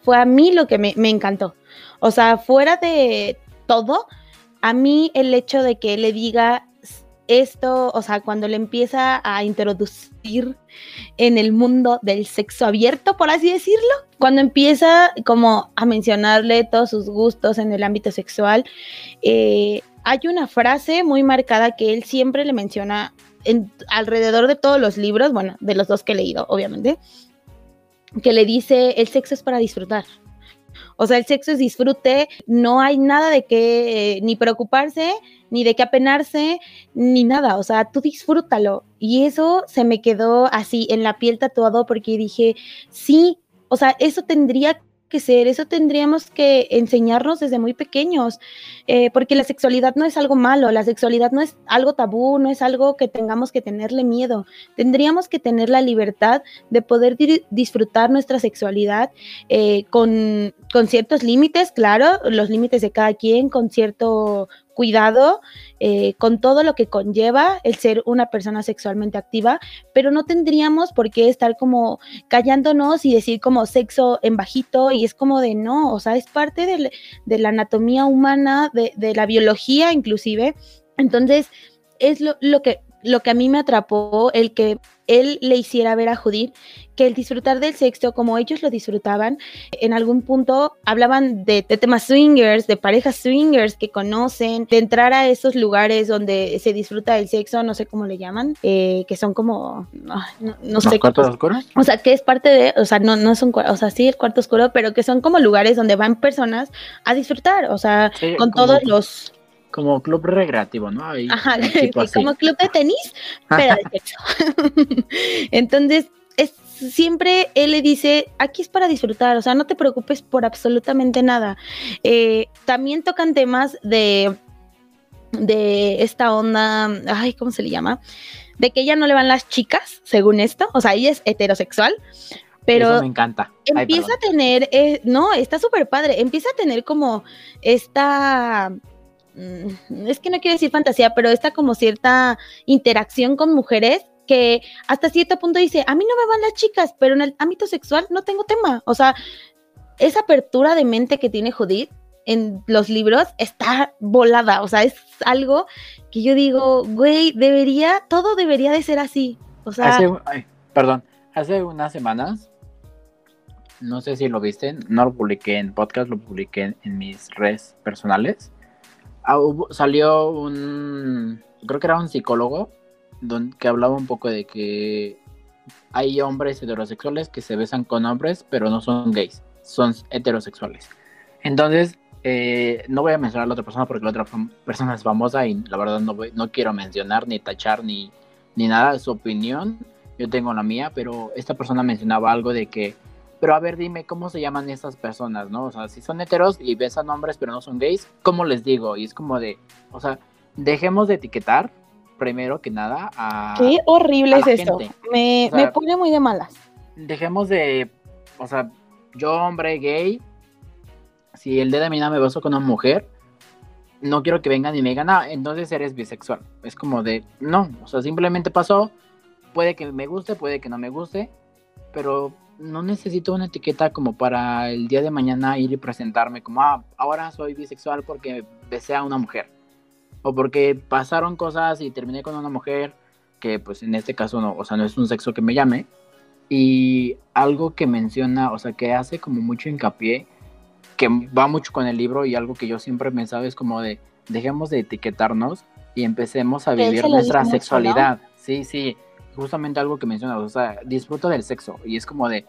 fue a mí lo que me, me encantó. O sea, fuera de todo, a mí el hecho de que él le diga esto, o sea, cuando le empieza a introducir en el mundo del sexo abierto, por así decirlo, cuando empieza como a mencionarle todos sus gustos en el ámbito sexual, eh, hay una frase muy marcada que él siempre le menciona en, alrededor de todos los libros, bueno, de los dos que he leído, obviamente, que le dice, el sexo es para disfrutar. O sea, el sexo es disfrute, no hay nada de qué ni preocuparse, ni de qué apenarse, ni nada. O sea, tú disfrútalo. Y eso se me quedó así en la piel tatuado porque dije, sí, o sea, eso tendría que ser, eso tendríamos que enseñarnos desde muy pequeños, eh, porque la sexualidad no es algo malo, la sexualidad no es algo tabú, no es algo que tengamos que tenerle miedo, tendríamos que tener la libertad de poder disfrutar nuestra sexualidad eh, con, con ciertos límites, claro, los límites de cada quien, con cierto cuidado eh, con todo lo que conlleva el ser una persona sexualmente activa, pero no tendríamos por qué estar como callándonos y decir como sexo en bajito y es como de no, o sea, es parte de, la anatomía humana, de, de, la biología inclusive. Entonces, es lo, lo, que, lo que a mí me atrapó, el que él le hiciera ver a Judith que el disfrutar del sexo como ellos lo disfrutaban, en algún punto hablaban de, temas swingers, de parejas swingers que conocen, de entrar a esos lugares donde se disfruta del sexo, no sé cómo le llaman, eh, que son como, no, sé. ¿Cuartos oscuros? O sea, que es parte de, o sea, no, no son, o sea, sí, el cuarto oscuro, pero que son como lugares donde van personas a disfrutar, o sea, con todos los como club recreativo, ¿no? Ajá, como club de tenis, pero de sexo. Entonces, es, siempre él le dice, aquí es para disfrutar, o sea, no te preocupes por absolutamente nada. Eh, también tocan temas de, de esta onda, ay, ¿cómo se le llama? De que ella no le van las chicas, según esto, o sea, ella es heterosexual, pero me encanta. empieza a tener, eh, no, está súper padre, empieza a tener como esta es que no quiero decir fantasía, pero está como cierta interacción con mujeres que hasta cierto punto dice, a mí no me van las chicas, pero en el ámbito sexual no tengo tema. O sea, esa apertura de mente que tiene Judith en los libros está volada. O sea, es algo que yo digo, güey, debería, todo debería de ser así. O sea, perdón, hace unas semanas, no sé si lo viste, no lo publiqué en podcast, lo publiqué en mis redes personales Ah, salió un, creo que era un psicólogo, que hablaba un poco de que hay hombres heterosexuales que se besan con hombres, pero no son gays, son heterosexuales. Entonces, eh, no voy a mencionar a la otra persona porque la otra persona es famosa y la verdad no, no quiero mencionar ni tachar ni, ni nada su opinión. Yo tengo la mía, pero esta persona mencionaba algo de que pero a ver, dime cómo se llaman estas personas, ¿no? O sea, si son heteros y besan hombres pero no son gays, ¿cómo les digo? Y es como de, o sea, dejemos de etiquetar primero que nada a. Qué horrible es esto. Me, me pone muy de malas. Dejemos de, o sea, yo hombre gay, si el día de mañana me beso con una mujer, no quiero que vengan y me digan, ah, entonces eres bisexual. Es como de, no, o sea, simplemente pasó, puede que me guste, puede que no me guste, pero no necesito una etiqueta como para el día de mañana ir y presentarme como, ah, ahora soy bisexual porque besé a una mujer. O porque pasaron cosas y terminé con una mujer que pues en este caso no, o sea, no es un sexo que me llame. Y algo que menciona, o sea, que hace como mucho hincapié, que va mucho con el libro y algo que yo siempre pensaba es como de, dejemos de etiquetarnos y empecemos a vivir nuestra sexualidad. Sí, sí, justamente algo que mencionas, o sea, disfruta del sexo y es como de,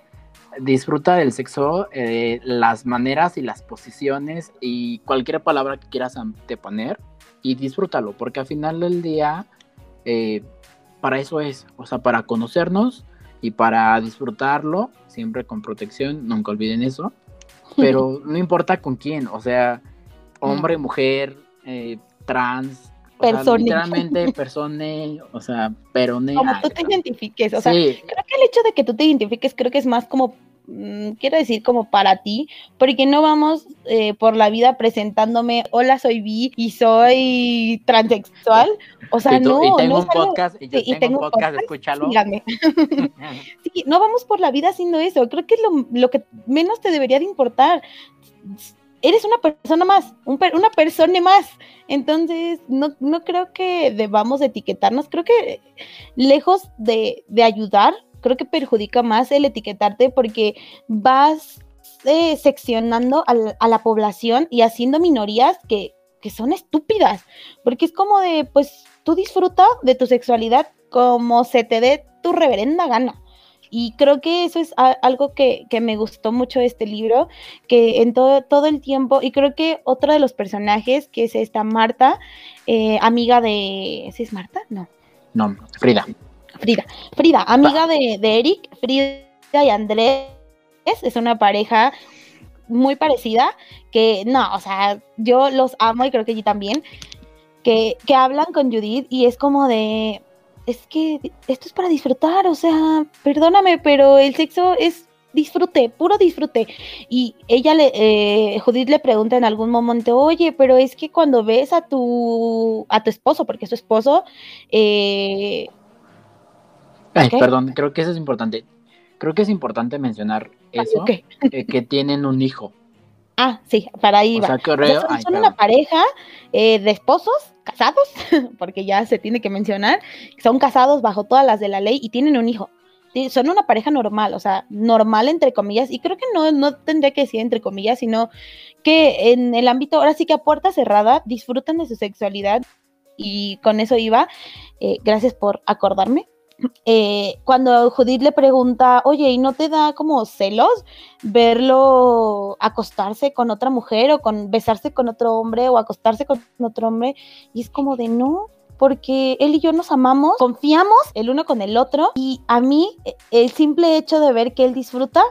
disfruta del sexo, eh, las maneras y las posiciones y cualquier palabra que quieras anteponer y disfrútalo, porque al final del día, eh, para eso es, o sea, para conocernos y para disfrutarlo, siempre con protección, nunca olviden eso, pero no importa con quién, o sea, hombre, mujer, eh, trans, persona. literalmente persona, o sea, pero Como tú te identifiques, o sea, creo que el hecho de que tú te identifiques creo que es más como mm, quiero decir como para ti, porque no vamos eh, por la vida presentándome, hola, soy bi y soy transexual, o sea, no. Y tengo un podcast, y yo tengo, un podcast, escúchalo. sí, no vamos por la vida haciendo eso, creo que es lo, lo que menos te debería de importar eres una persona más, una persona más. Entonces, no, no, creo que debamos etiquetarnos. Creo que lejos de, ayudar, creo que perjudica más el etiquetarte porque vas eh, seccionando a la, población y haciendo minorías que, que son estúpidas. Porque es como de, pues, tú disfruta de tu sexualidad como se te dé tu reverenda gana. Y creo que eso es algo que, me gustó mucho de este libro, que en todo, todo el tiempo, y creo que otro de los personajes, que es esta Marta, eh, amiga de... ¿Sí es Marta? No. No, Frida. Frida. Frida, amiga de, de Eric, Frida y Andrés, es una pareja muy parecida, que no, o sea, yo los amo y creo que yo también, que, que hablan con Judith y es como de, es que esto es para disfrutar, o sea, perdóname, pero el sexo es disfrute, puro disfrute. Y ella le, eh, Judith le pregunta en algún momento, oye, pero es que cuando ves a tu, a tu esposo, porque es su esposo, eh... Ay, perdón, creo que eso es importante. Creo que es importante mencionar eso, eh, que tienen un hijo. Ah, sí, para ahí va. son, una pareja eh, de esposos casados, porque ya se tiene que mencionar, son casados bajo todas las de la ley y tienen un hijo. Son una pareja normal, o sea, normal entre comillas, y creo que no, no tendría que decir entre comillas, sino que en el ámbito, ahora sí que a puerta cerrada, disfrutan de su sexualidad y con eso iba. Eh, gracias por acordarme. Eh, cuando Judith le pregunta, oye, ¿y no te da como celos verlo acostarse con otra mujer o con besarse con otro hombre o acostarse con otro hombre? Y es como de no, porque él y yo nos amamos, confiamos el uno con el otro y a mí e, el simple hecho de ver que él disfruta,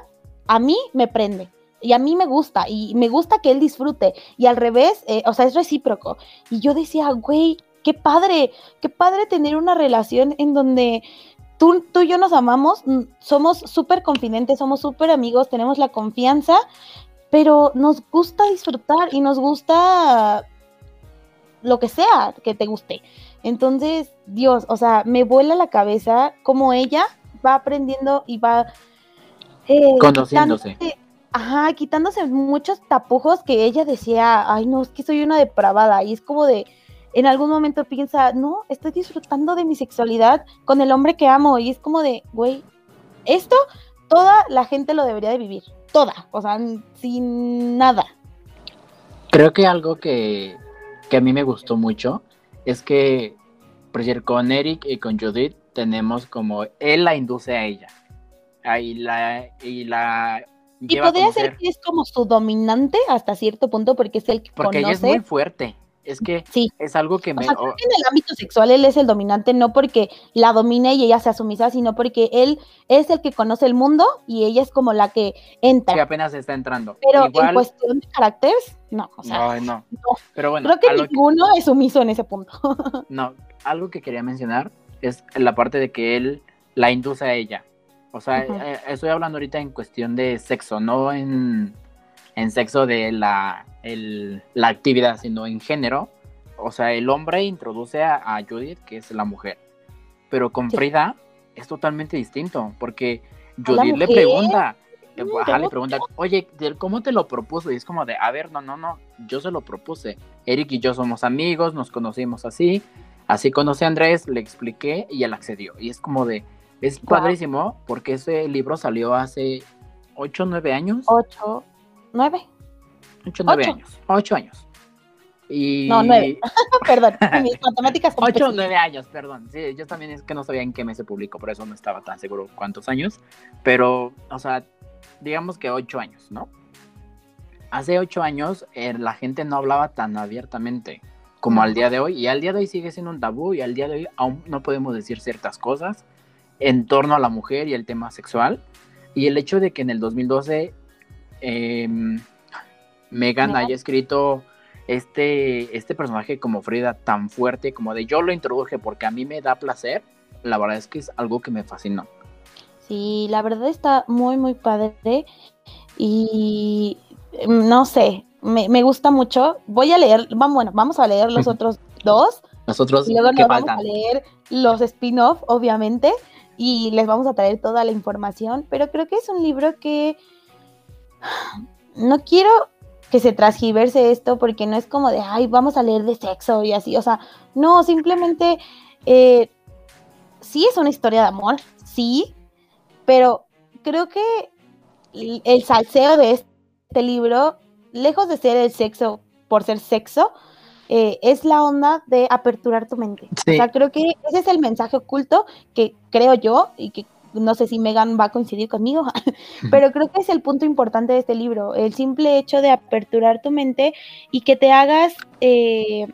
a mí me prende. Y a mí me gusta, y me gusta que él disfrute. Y al revés, eh, o sea, es recíproco. Y yo decía, güey, qué padre, qué padre tener una relación en donde tú, tú y yo nos amamos, mm, somos súper confidentes, somos súper amigos, tenemos la confianza, pero nos gusta disfrutar y nos gusta lo que sea que te guste. Entonces, Dios, o sea, me vuela la cabeza como ella va aprendiendo y va... Eh, Conociéndose. ajá, quitándose muchos tapujos que ella decía, ay no, es que soy una depravada. Y es como de, en algún momento piensa, no, estoy disfrutando de mi sexualidad con el hombre que amo. Y es como de, güey, esto toda la gente lo debería de vivir. Toda, o sea, sin nada. Creo que algo que, a mí me gustó mucho es que con Eric y con Judith tenemos como él la induce a ella. Ahí la, y la y podría ser que es como su dominante hasta cierto punto porque es el que porque ella es muy fuerte es que es algo que me... en el ámbito sexual él es el dominante, no porque la domine y ella sea sumisa, sino porque él es el que conoce el mundo y ella es como la que entra. Que apenas está entrando. Pero en cuestión de caracteres, no, o sea, no, Pero bueno, creo que ninguno es sumiso en ese punto. no, algo que quería mencionar es la parte de que él la induce a ella. O sea, eh, estoy hablando ahorita en cuestión de sexo, no en, en sexo de la, la actividad, sino en género. O sea, el hombre introduce a, Judith, que es la mujer. Pero con Frida es totalmente distinto, porque Judith le pregunta, eh, le pregunta, oye, ¿cómo te lo propuso? Y es como de, a ver, no, no, no, yo se lo propuse. Eric y yo somos amigos, nos conocimos así, así conocí a Andrés, le expliqué y él accedió. Y es como de, es padrísimo porque ese libro salió hace 8 o 9 años. 8, 9. 8 o 9 años. 8 años. Y... No, 9. perdón, mis matemáticas 8 o 9 años, perdón. Sí, yo también es que no sabía en qué mes se publicó, por eso no estaba tan seguro cuántos años. Pero, o sea, digamos que 8 años, ¿no? Hace 8 años eh, la gente no hablaba tan abiertamente como al día de hoy. Y al día de hoy sigue siendo un tabú y al día de hoy aún no podemos decir ciertas cosas en torno a la mujer y el tema sexual. Y el hecho de que en el 2012 em, Megan haya escrito este, este personaje como Frida tan fuerte, como de yo lo introduje porque a mí me da placer, la verdad es que es algo que me fascinó. Sí, la verdad está muy, muy padre. Y em, no sé, me, gusta mucho. Voy a leer, vamos, bueno, vamos a leer los otros dos. Nosotros, y luego nos vamos a leer los spin-off, obviamente y les vamos a traer toda la información, pero creo que es un libro que no quiero que se transgiverse esto porque no es como de, ay, vamos a leer de sexo y así, o sea, no, simplemente eh, sí es una historia de amor, sí, pero creo que el salseo de este libro, lejos de ser el sexo por ser sexo, eh, es la onda de aperturar tu mente. O sea, creo que ese es el mensaje oculto que creo yo y que no sé si Megan va a coincidir conmigo, pero creo que es el punto importante de este libro, el simple hecho de aperturar tu mente y que te hagas eh,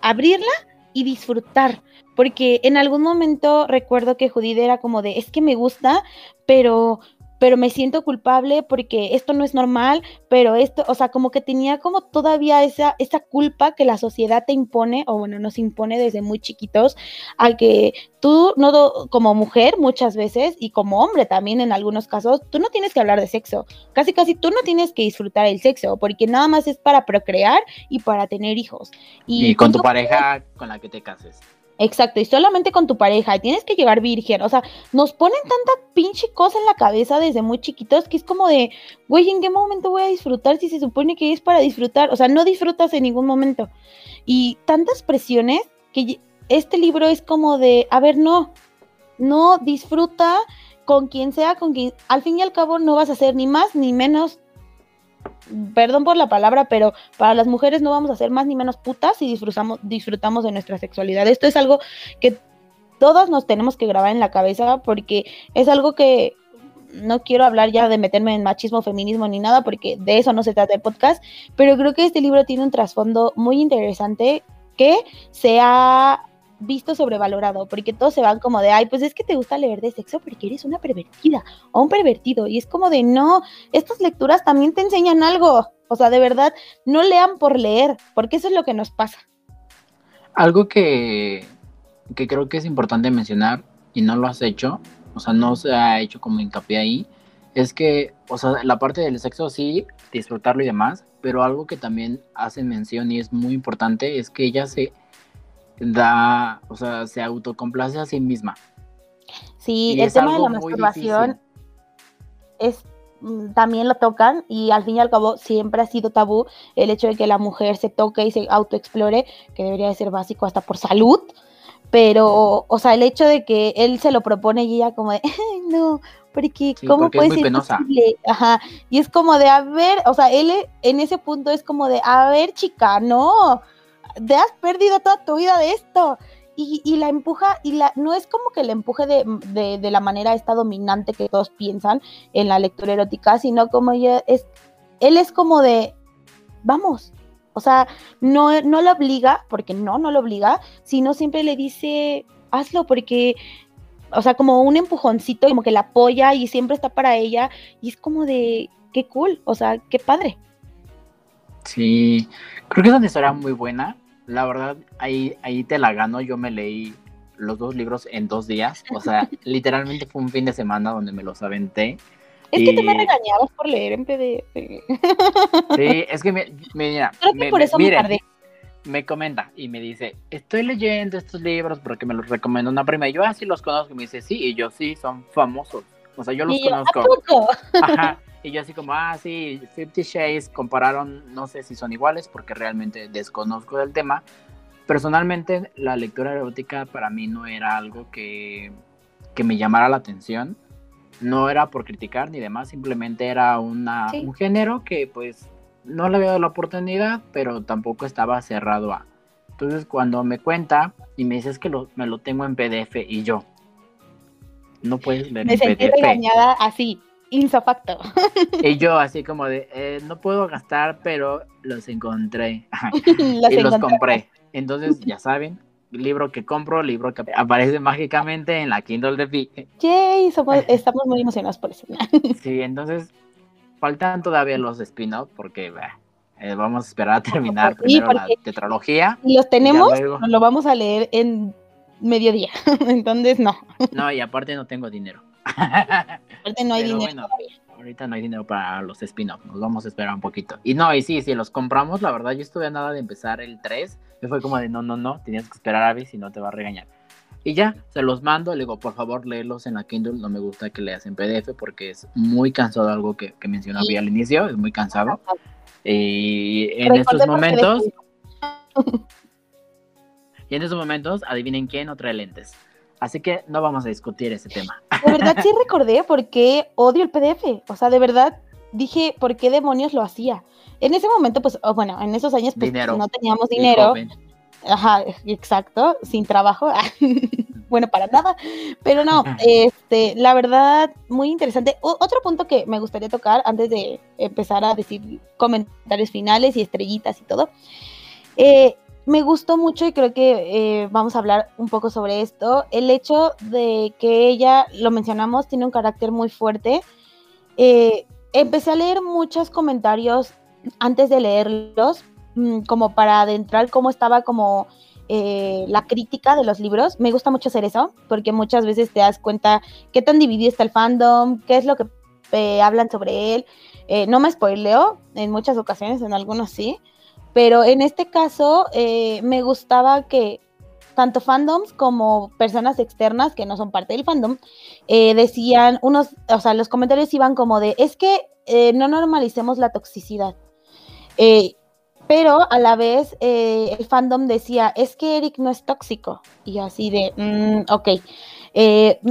abrirla y disfrutar, porque en algún momento recuerdo que Judith era como de, es que me gusta, pero pero me siento culpable porque esto no es normal, pero esto, o sea, como que tenía como todavía esa, esa culpa que la sociedad te impone, o bueno, nos impone desde muy chiquitos, a que tú, no como mujer muchas veces, y como hombre también en algunos casos, tú no tienes que hablar de sexo, casi casi tú no tienes que disfrutar el sexo, porque nada más es para procrear y para tener hijos. Y, con tu pareja con la que te cases. Exacto, y solamente con tu pareja, y tienes que llegar virgen, o sea, nos ponen tanta pinche cosa en la cabeza desde muy chiquitos que es como de, güey, ¿en qué momento voy a disfrutar si se supone que es para disfrutar? O sea, no disfrutas en ningún momento. Y tantas presiones que este libro es como de, a ver, no, no disfruta con quien sea, con quien, al fin y al cabo no vas a hacer ni más ni menos perdón por la palabra, pero para las mujeres no vamos a ser más ni menos putas si disfrutamos, disfrutamos de nuestra sexualidad. Esto es algo que todos nos tenemos que grabar en la cabeza porque es algo que no quiero hablar ya de meterme en machismo, feminismo ni nada, porque de eso no se trata el podcast, pero creo que este libro tiene un trasfondo muy interesante que se ha visto sobrevalorado, porque todos se van como de, ay, pues es que te gusta leer de sexo porque eres una pervertida o un pervertido. Y es como de, no, estas lecturas también te enseñan algo. O sea, de verdad, no lean por leer, porque eso es lo que nos pasa. Algo que, que creo que es importante mencionar y no lo has hecho, o sea, no se ha hecho como hincapié ahí, es que, o sea, la parte del sexo sí, disfrutarlo y demás, pero algo que también hace mención y es muy importante es que ella se da, o sea, se autocomplace a sí misma. Sí, el tema de la masturbación es mm, también lo tocan y al fin y al cabo siempre ha sido tabú el hecho de que la mujer se toque y se autoexplore, que debería de ser básico hasta por salud, pero, o sea, el hecho de que él se lo propone y ella como de, no, porque cómo puede ser posible, ajá, y es como de, a ver, o sea, él en ese punto es como de, a ver, chica, no, te has perdido toda tu vida de esto. Y, la empuja, y la, no es como que la empuje de, de, la manera esta dominante que todos piensan en la lectura erótica, sino como ella es, él es como de, vamos, O sea, no, no lo obliga, porque no, no lo obliga, sino siempre le dice, hazlo porque, o sea, como un empujoncito, como que la apoya y siempre está para ella. Y es como de, qué cool, o sea, qué padre. Sí, creo que es una historia muy buena. La verdad, ahí, ahí te la gano. Yo me leí los dos libros en dos días. O sea, literalmente fue un fin de semana donde me los aventé. Es que te me regañabas por leer en PDF. Sí, es que me, mira, Creo que por eso me tardé. Me comenta y me dice, estoy leyendo estos libros porque me los recomendó una prima. Y yo así ah, los conozco. Y me dice, sí, y yo sí, son famosos. O sea, yo los conozco. Ajá. Y yo así como, ah, sí, Fifty Shades compararon, no sé si son iguales porque realmente desconozco del tema. Personalmente, la lectura erótica para mí no era algo que, que me llamara la atención. No era por criticar ni demás, simplemente era una, un género que pues no le había dado la oportunidad, pero tampoco estaba cerrado a. Entonces cuando me cuenta y me dices que lo, me lo tengo en PDF y yo, no puedes ver me sentí regañada así, insofacto. Y yo así como de, eh, no puedo gastar, pero los encontré. y los compré. Entonces, ya saben, libro que compro, libro que aparece mágicamente en la Kindle de Pi. Yay, estamos muy emocionados por eso. sí, entonces faltan todavía los spin-off porque eh, vamos a esperar a terminar primero la tetralogía. Los tenemos, lo vamos a leer en mediodía. entonces, no. No, y aparte no tengo dinero. Aparte no hay dinero. ahorita no hay dinero para los spin-off, nos vamos a esperar un poquito. Y no, y sí, si los compramos, la verdad, yo estuve a nada de empezar el 3. Me fue como de no, no, no, tenías que esperar a ver si no te va a regañar. Y ya, se los mando, le digo, por favor, léelos en la Kindle. No me gusta que leas en PDF porque es muy cansado, algo que, que mencionaba al inicio, es muy cansado. Y en estos momentos. y en estos momentos, adivinen quién no trae lentes. Así que no vamos a discutir ese tema. De verdad sí recordé por qué odio el PDF. O sea, de verdad dije, ¿por qué demonios lo hacía? En ese momento, pues, bueno, en esos años, pues no teníamos dinero. Ajá, exacto, sin trabajo. bueno, para nada. Pero no, este, la verdad, muy interesante. otro punto que me gustaría tocar antes de empezar a decir comentarios finales y estrellitas y todo. Eh, me gustó mucho y creo que eh, vamos a hablar un poco sobre esto. El hecho de que ella, lo mencionamos, tiene un carácter muy fuerte. Eh, empecé a leer muchos comentarios antes de leerlos, mm, como para adentrar cómo estaba como eh, la crítica de los libros. Me gusta mucho hacer eso, porque muchas veces te das cuenta qué tan dividido está el fandom, qué es lo que hablan sobre él. no me spoileo, en muchas ocasiones, en algunos sí pero en este caso eh, me gustaba que tanto fandoms como personas externas que no son parte del fandom eh, decían unos, o sea, los comentarios iban como de, es que eh, no normalicemos la toxicidad. pero a la vez el fandom decía, es que Eric no es tóxico. Y así de, mm, ok.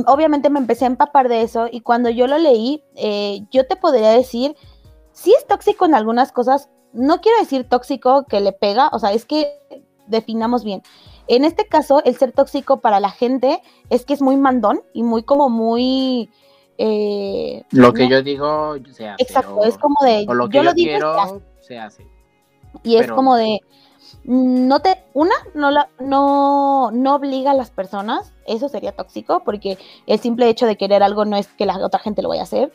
obviamente me empecé a empapar de eso y cuando yo lo leí, yo te podría decir, sí es tóxico en algunas cosas, no quiero decir tóxico que le pega, o sea, es que definamos bien. En este caso, el ser tóxico para la gente es que es muy mandón y muy como muy... Eh, lo que yo digo se hace. Exacto, es como de... lo que yo, lo digo, se hace. Y es como de... No te, una, no, la, no, no obliga a las personas, eso sería tóxico, porque el simple hecho de querer algo no es que la otra gente lo vaya a hacer.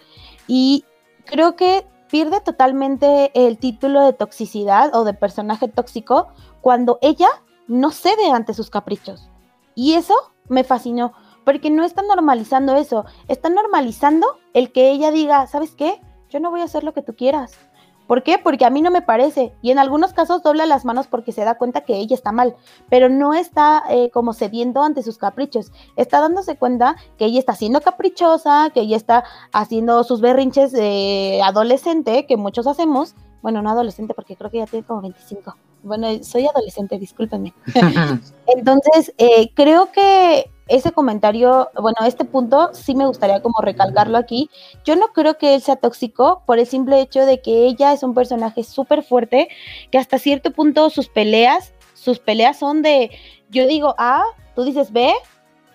Y creo que pierde totalmente el título de toxicidad o de personaje tóxico cuando ella no cede ante sus caprichos. Y eso me fascinó, porque no está normalizando eso, está normalizando el que ella diga, ¿sabes qué? Yo no voy a hacer lo que tú quieras. ¿Por qué? Porque a mí no me parece. Y en algunos casos dobla las manos porque se da cuenta que ella está mal, pero no está eh, como cediendo ante sus caprichos. Está dándose cuenta que ella está siendo caprichosa, que ella está haciendo sus berrinches de adolescente, que muchos hacemos. Bueno, no adolescente porque creo que ya tiene como 25. Bueno, soy adolescente, discúlpenme. Entonces, eh, creo que ese comentario, bueno, este punto sí me gustaría como recalcarlo aquí. Yo no creo que él sea tóxico por el simple hecho de que ella es un personaje súper fuerte, que hasta cierto punto sus peleas, sus peleas son de, yo digo A, tú dices B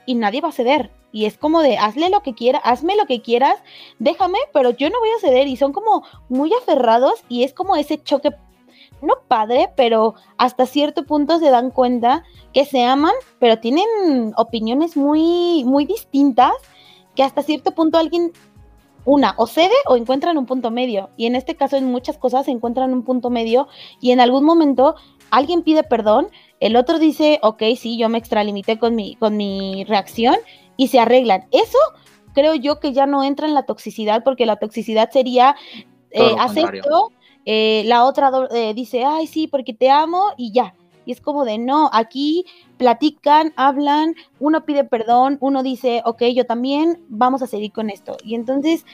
y nadie va a ceder. Y es como de, hazle lo que quieras, hazme lo que quieras, déjame, pero yo no voy a ceder. Y son como muy aferrados y es como ese choque no padre, pero hasta cierto punto se dan cuenta que se aman, pero tienen opiniones muy, muy distintas, que hasta cierto punto alguien, una, o cede o encuentran un punto medio. Y en este caso, en muchas cosas se encuentran un punto medio y en algún momento alguien pide perdón, el otro dice, ok, sí, yo me extralimité con mi, con mi reacción y se arreglan. Eso creo yo que ya no entra en la toxicidad, porque la toxicidad sería eh, acepto, eh, la otra eh, dice, ay, sí, porque te amo y ya. Y es como de, no, aquí platican, hablan, uno pide perdón, uno dice, ok, yo también, vamos a seguir con esto. Y entonces,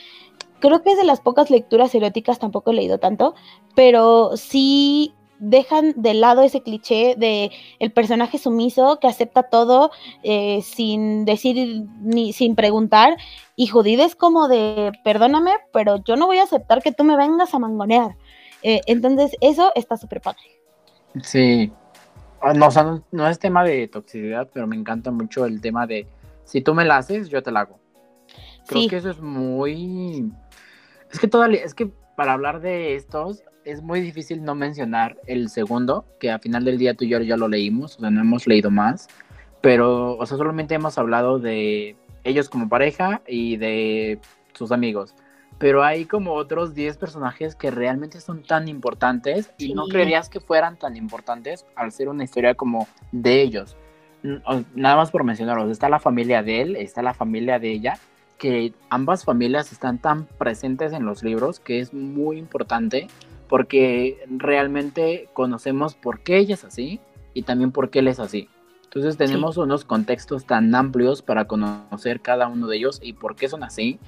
creo que es de las pocas lecturas eróticas, tampoco he leído tanto, pero sí dejan de lado ese cliché de el personaje sumiso que acepta todo eh, sin decir ni sin preguntar y Judith es como de perdóname pero yo no voy a aceptar que tú me vengas a mangonear eh, entonces eso está súper padre. Sí. Ah, no, no, es tema de toxicidad pero me encanta mucho el tema de si tú me la haces yo te la hago. Creo que eso es muy es que todavía es que para hablar de estos es muy difícil no mencionar el segundo, que a final del día tú y yo ya lo leímos, o sea, no hemos leído más, pero, o sea, solamente hemos hablado de ellos como pareja y de sus amigos. Pero hay como otros 10 personajes que realmente son tan importantes y no creerías que fueran tan importantes al ser una historia como de ellos. Nada más por mencionarlos, está la familia de él, está la familia de ella, que ambas familias están tan presentes en los libros que es muy importante porque realmente conocemos por qué ella es así y también por qué él es así. Entonces tenemos unos contextos tan amplios para conocer cada uno de ellos y por qué son así.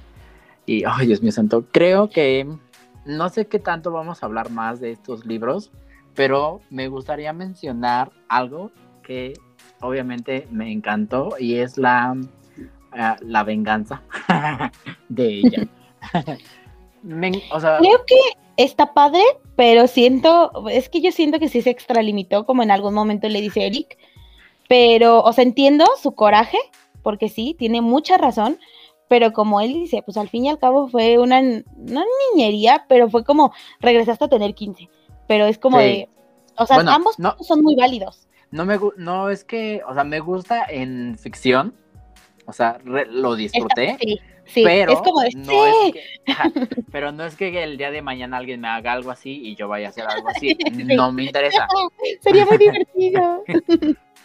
Y, ay, Dios mío santo, creo que no sé qué tanto vamos a hablar más de estos libros, pero me gustaría mencionar algo que obviamente me encantó y es la, ah, la venganza de ella. Creo que está padre, pero siento, es que yo siento que sí se extralimitó, como en algún momento le dice Eric, pero, o sea, entiendo su coraje, porque sí, tiene mucha razón, pero como él dice, pues al fin y al cabo fue una, no niñería, pero fue como, regresaste a tener 15, pero es como de, o sea, ambos son muy válidos. No me, no es que, o sea, me gusta en ficción, o sea, lo disfruté. sí Sí, pero es como no es que, pero no es que el día de mañana alguien me haga algo así y yo vaya a hacer algo así. No me interesa. Sería muy divertido.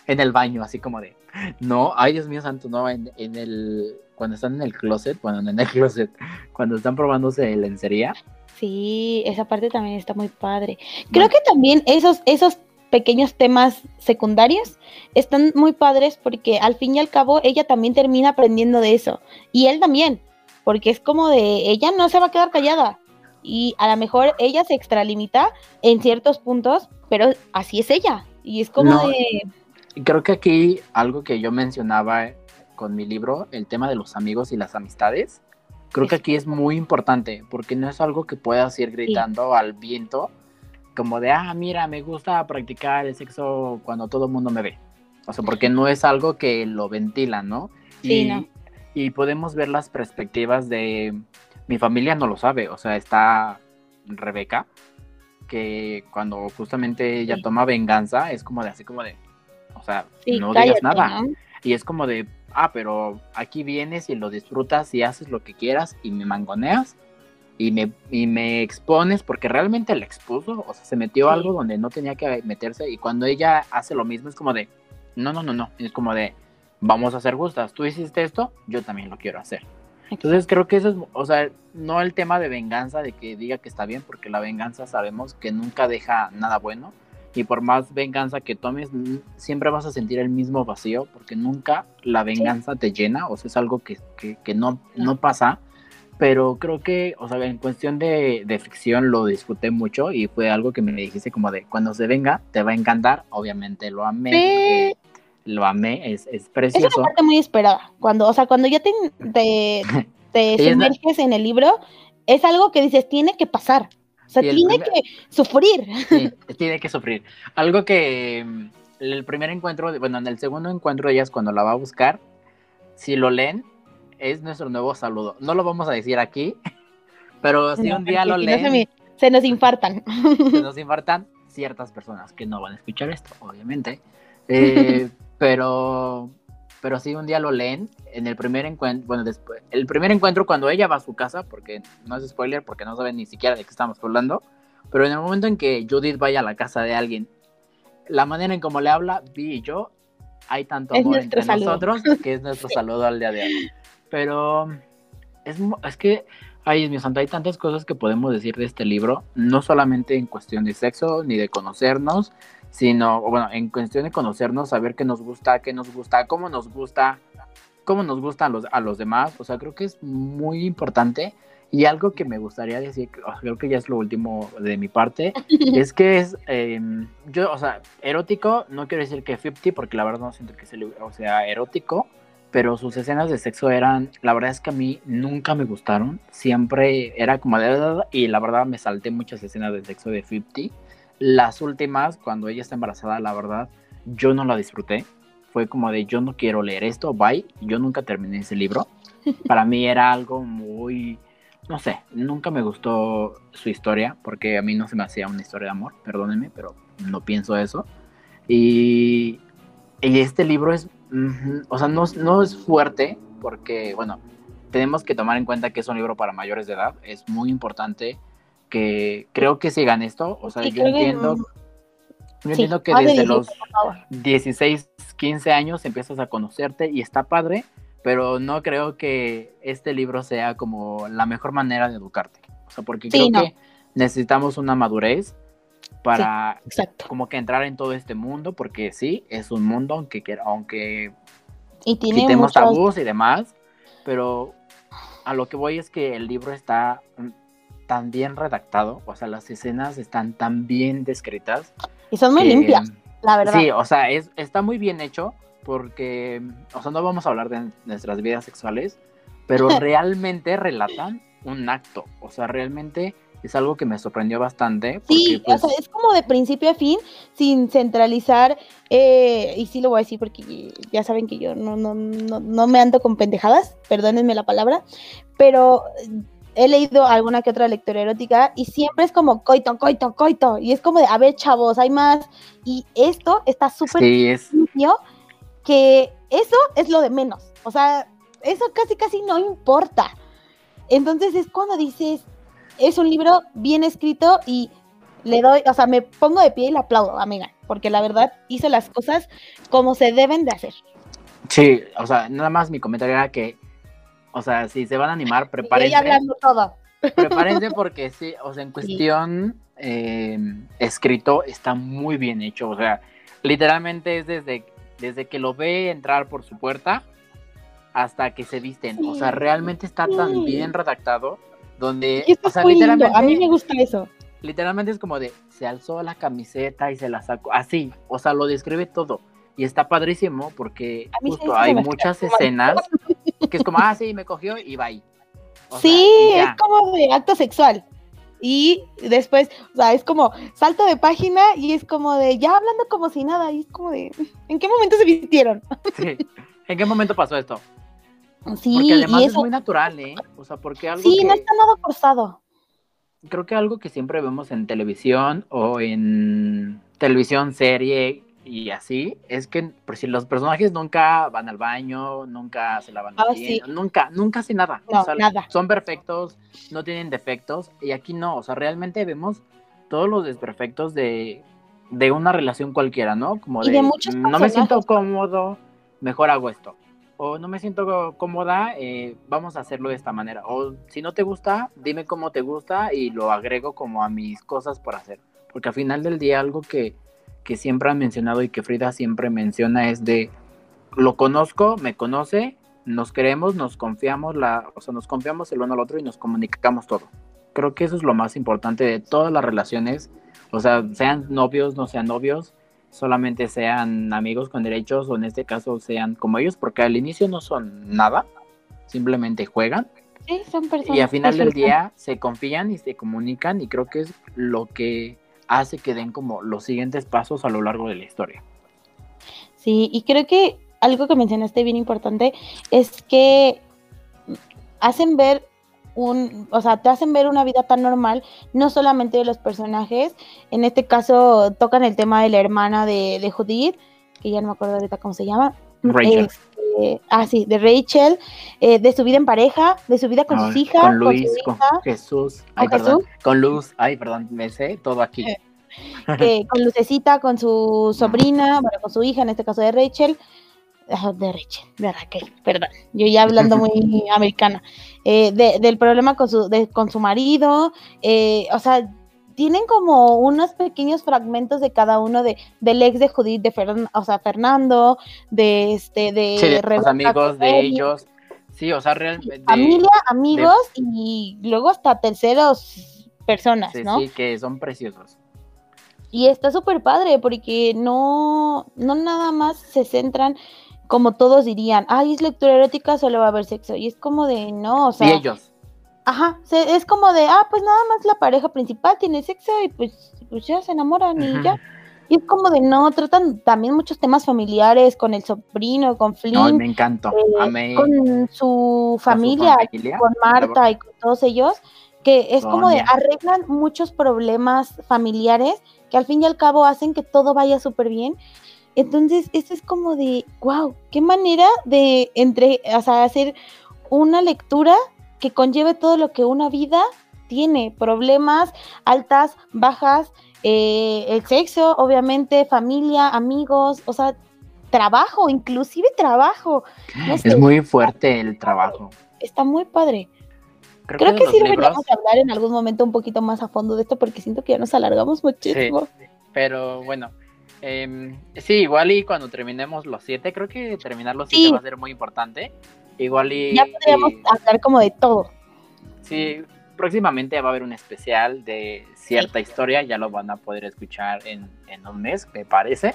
En el baño, así como de, no, ay Dios mío santo, no, en, el, cuando están en el closet, bueno, en el closet, cuando están probándose lencería. Sí, esa parte también está muy padre. Creo que también esos, esos pequeños temas secundarios están muy padres porque al fin y al cabo ella también termina aprendiendo de eso y él también, porque es como de ella no se va a quedar callada y a lo mejor ella se extralimita en ciertos puntos, pero así es ella y es como de... Creo que aquí algo que yo mencionaba con mi libro, el tema de los amigos y las amistades, creo que aquí es muy importante porque no es algo que puedas ir gritando al viento como de, ah, mira, me gusta practicar el sexo cuando todo el mundo me ve. O sea, porque no es algo que lo ventila, ¿no? Sí, y, no. y podemos ver las perspectivas de, mi familia no lo sabe, o sea, está Rebeca, que cuando justamente ella toma venganza, es como de así como de, o sea, no digas nada. Y es como de, ah, pero aquí vienes y lo disfrutas y haces lo que quieras y me mangoneas y me, y me expones porque realmente la expuso, o sea, se metió algo donde no tenía que meterse y cuando ella hace lo mismo es como de, no, no, no, no, es como de, vamos a hacer gustas, tú hiciste esto, yo también lo quiero hacer. Entonces creo que eso es, o sea, no el tema de venganza, de que diga que está bien, porque la venganza sabemos que nunca deja nada bueno y por más venganza que tomes, siempre vas a sentir el mismo vacío, porque nunca la venganza te llena, o sea, es algo que, que, que no, no pasa pero creo que, o sea, en cuestión de, ficción lo disfruté mucho y fue algo que me dijiste como de cuando se venga, te va a encantar, obviamente lo amé. lo amé, es, es precioso. Es una parte muy esperada. Cuando, o sea, cuando ya te, te, sumerges en el libro, es algo que dices, tiene que pasar. O sea, tiene que sufrir. Sí, tiene que sufrir. Algo que mm, el primer encuentro, bueno, en el segundo encuentro ella es cuando la va a buscar. Si lo leen, es nuestro nuevo saludo. No lo vamos a decir aquí, pero si un día lo leen. se, nos infartan. Se nos infartan. ciertas personas que no van a escuchar esto, obviamente. Eh, pero, pero sí, un día lo leen en el primer encuentro, bueno, después, el primer encuentro cuando ella va a su casa, porque no es spoiler, porque no saben ni siquiera de qué estamos hablando, pero en el momento en que Judith vaya a la casa de alguien, la manera en cómo le habla, Vi y yo, hay tanto amor entre nosotros que es nuestro saludo al día de hoy. Pero es, es que Ay, mío santo, hay tantas cosas que podemos decir de este libro, no solamente en cuestión de sexo ni de conocernos, sino, bueno, en cuestión de conocernos, saber qué nos gusta, qué nos gusta, cómo nos gusta, cómo nos gustan los, a los demás. O sea, creo que es muy importante. Y algo que me gustaría decir, creo que ya es lo último de mi parte, es que es, em, yo, o sea, erótico, no quiero decir que 50, porque la verdad no siento que sea, o sea, erótico, pero sus escenas de sexo eran, la verdad es que a mí nunca me gustaron, siempre era como de y la verdad me salté muchas escenas de sexo de 50. Las últimas, cuando ella está embarazada, la verdad, yo no la disfruté. Fue como de yo no quiero leer esto, bye. Yo nunca terminé ese libro. Para mí era algo muy, no sé, nunca me gustó su historia, porque a mí no se me hacía una historia de amor, perdónenme, pero no pienso eso. Y, y este libro es o sea, no, no es fuerte porque, bueno, tenemos que tomar en cuenta que es un libro para mayores de edad. Es muy importante que creo que sigan esto. O sea, yo entiendo, yo entiendo que desde los 16, 15 años empiezas a conocerte y está padre, pero no creo que este libro sea como la mejor manera de educarte. O sea, porque creo que necesitamos una madurez para como que entrar en todo este mundo, porque sí, es un mundo, aunque, aunque y tiene quitemos tabús y demás, pero a lo que voy es que el libro está tan bien redactado, o sea, las escenas están tan bien descritas. Y son muy limpias, la verdad. Sí, o sea, es, está muy bien hecho, porque, o sea, no vamos a hablar de nuestras vidas sexuales, pero realmente relatan un acto, o sea, realmente es algo que me sorprendió bastante. sí, o pues, sea, es como de principio a fin, sin centralizar, eh, y sí lo voy a decir porque ya saben que yo no, no, no, no me ando con pendejadas, perdónenme la palabra, pero he leído alguna que otra lectura erótica y siempre es como coito, coito, coito, y es como de, a ver, chavos, hay más, y esto está súper sí, que eso es lo de menos, o sea, eso casi, casi no importa. Entonces es cuando dices, es un libro bien escrito y le doy, o sea, me pongo de pie y le aplaudo, amiga, porque la verdad hizo las cosas como se deben de hacer. Sí, o sea, nada más mi comentario era que, o sea, si se van a animar, prepárense. hablando todo. Prepárense porque sí, o sea, en cuestión eh, escrito está muy bien hecho, o sea, literalmente es desde, desde que lo ve entrar por su puerta hasta que se visten, o sea, realmente está tan bien redactado donde, o sea, literalmente, a mí me gusta eso. Literalmente es como de, se alzó la camiseta y se la sacó, así, o sea, lo describe todo. Y está padrísimo porque justo hay muchas escenas que es como, ah, sí, me cogió y va ahí. sí, es como de acto sexual. Y después, o sea, es como salto de página y es como de ya hablando como si nada. Y es como de, ¿en qué momento se vistieron? Sí. ¿En qué momento pasó esto? Sí, porque además es muy natural, ¿eh? O sea, porque algo. Sí, no está nada forzado. Creo que algo que siempre vemos en televisión o en televisión, serie y así, es que por si los personajes nunca van al baño, nunca se lavan ah, nunca, nunca hacen nada. No, nada. Son perfectos, no tienen defectos, y aquí no, o sea, realmente vemos todos los desperfectos de, de una relación cualquiera, ¿no? Como de, no me siento cómodo, mejor hago esto o no me siento cómoda, eh, vamos a hacerlo de esta manera. O si no te gusta, dime cómo te gusta y lo agrego como a mis cosas por hacer. Porque al final del día algo que, que siempre han mencionado y que Frida siempre menciona es de, lo conozco, me conoce, nos queremos, nos confiamos, la, o sea, nos confiamos el uno al otro y nos comunicamos todo. Creo que eso es lo más importante de todas las relaciones, o sea, sean novios, no sean novios, solamente sean amigos con derechos o en este caso sean como ellos, porque al inicio no son nada, simplemente juegan. Sí, son personas. Y al final del día se confían y se comunican y creo que es lo que hace que den como los siguientes pasos a lo largo de la historia. Sí, y creo que algo que mencionaste bien importante es que hacen ver un, o sea, te hacen ver una vida tan normal, no solamente de los personajes, en este caso tocan el tema de la hermana de, de Judith, que ya no me acuerdo ahorita cómo se llama. Rachel. Ah, sí, de Rachel, eh, de su vida en pareja, de su vida con sus hijas, Con Luis, con, hija, Jesús. Ay, ¿Con perdón. Jesús? Con Luz. Ay, perdón, me sé todo aquí. Eh, que- con Lucecita, con su sobrina, bueno, con su hija, en este caso de Rachel, ah, de Rachel, de Raquel, perdón, yo ya hablando muy americana, eh, de- del problema con su, de- con su marido, eh, o sea, tienen como unos pequeños fragmentos de cada uno de, del ex de Judith, de Fern- o sea, Fernando, de este, de, Sí, de los amigos de ellos. Sí, o sea, realmente. familia, amigos y luego hasta terceros personas, Sí, ¿no? sí, que son preciosos. Y está súper padre porque no, no nada más se centran como todos dirían, ay, es lectura erótica, solo va a haber sexo. Y es como de, no, o sea, y ellos. Ajá, se- es como de, ah, pues nada más la pareja principal tiene sexo y pues, pues ya se enamoran y ya. Y es como de, no, tratan también muchos temas familiares con el sobrino, con Flynn, Ay, me encantó. eh, con su con su familia, con Marta y con todos ellos, que es como de arreglan muchos problemas familiares que al fin y al cabo hacen que todo vaya súper bien. Entonces, esto es como de, wow, qué manera de entre, o sea, hacer una lectura que conlleve todo lo que una vida tiene, problemas, altas, bajas, eh, el sexo, obviamente, familia, amigos, o sea, trabajo, inclusive trabajo. No sé, Es muy fuerte el trabajo. está muy padre. Creo, que los sí deberíamos hablar en algún momento un poquito más a fondo de esto porque siento que ya nos alargamos muchísimo. pero bueno. em, sí, igual y cuando terminemos los siete, creo que terminar los siete Sí. va a ser muy importante. Igual y. Ya podríamos y- hablar como de todo. Sí, próximamente va a haber un especial de cierta historia, ya lo van a poder escuchar en, en un mes, me parece.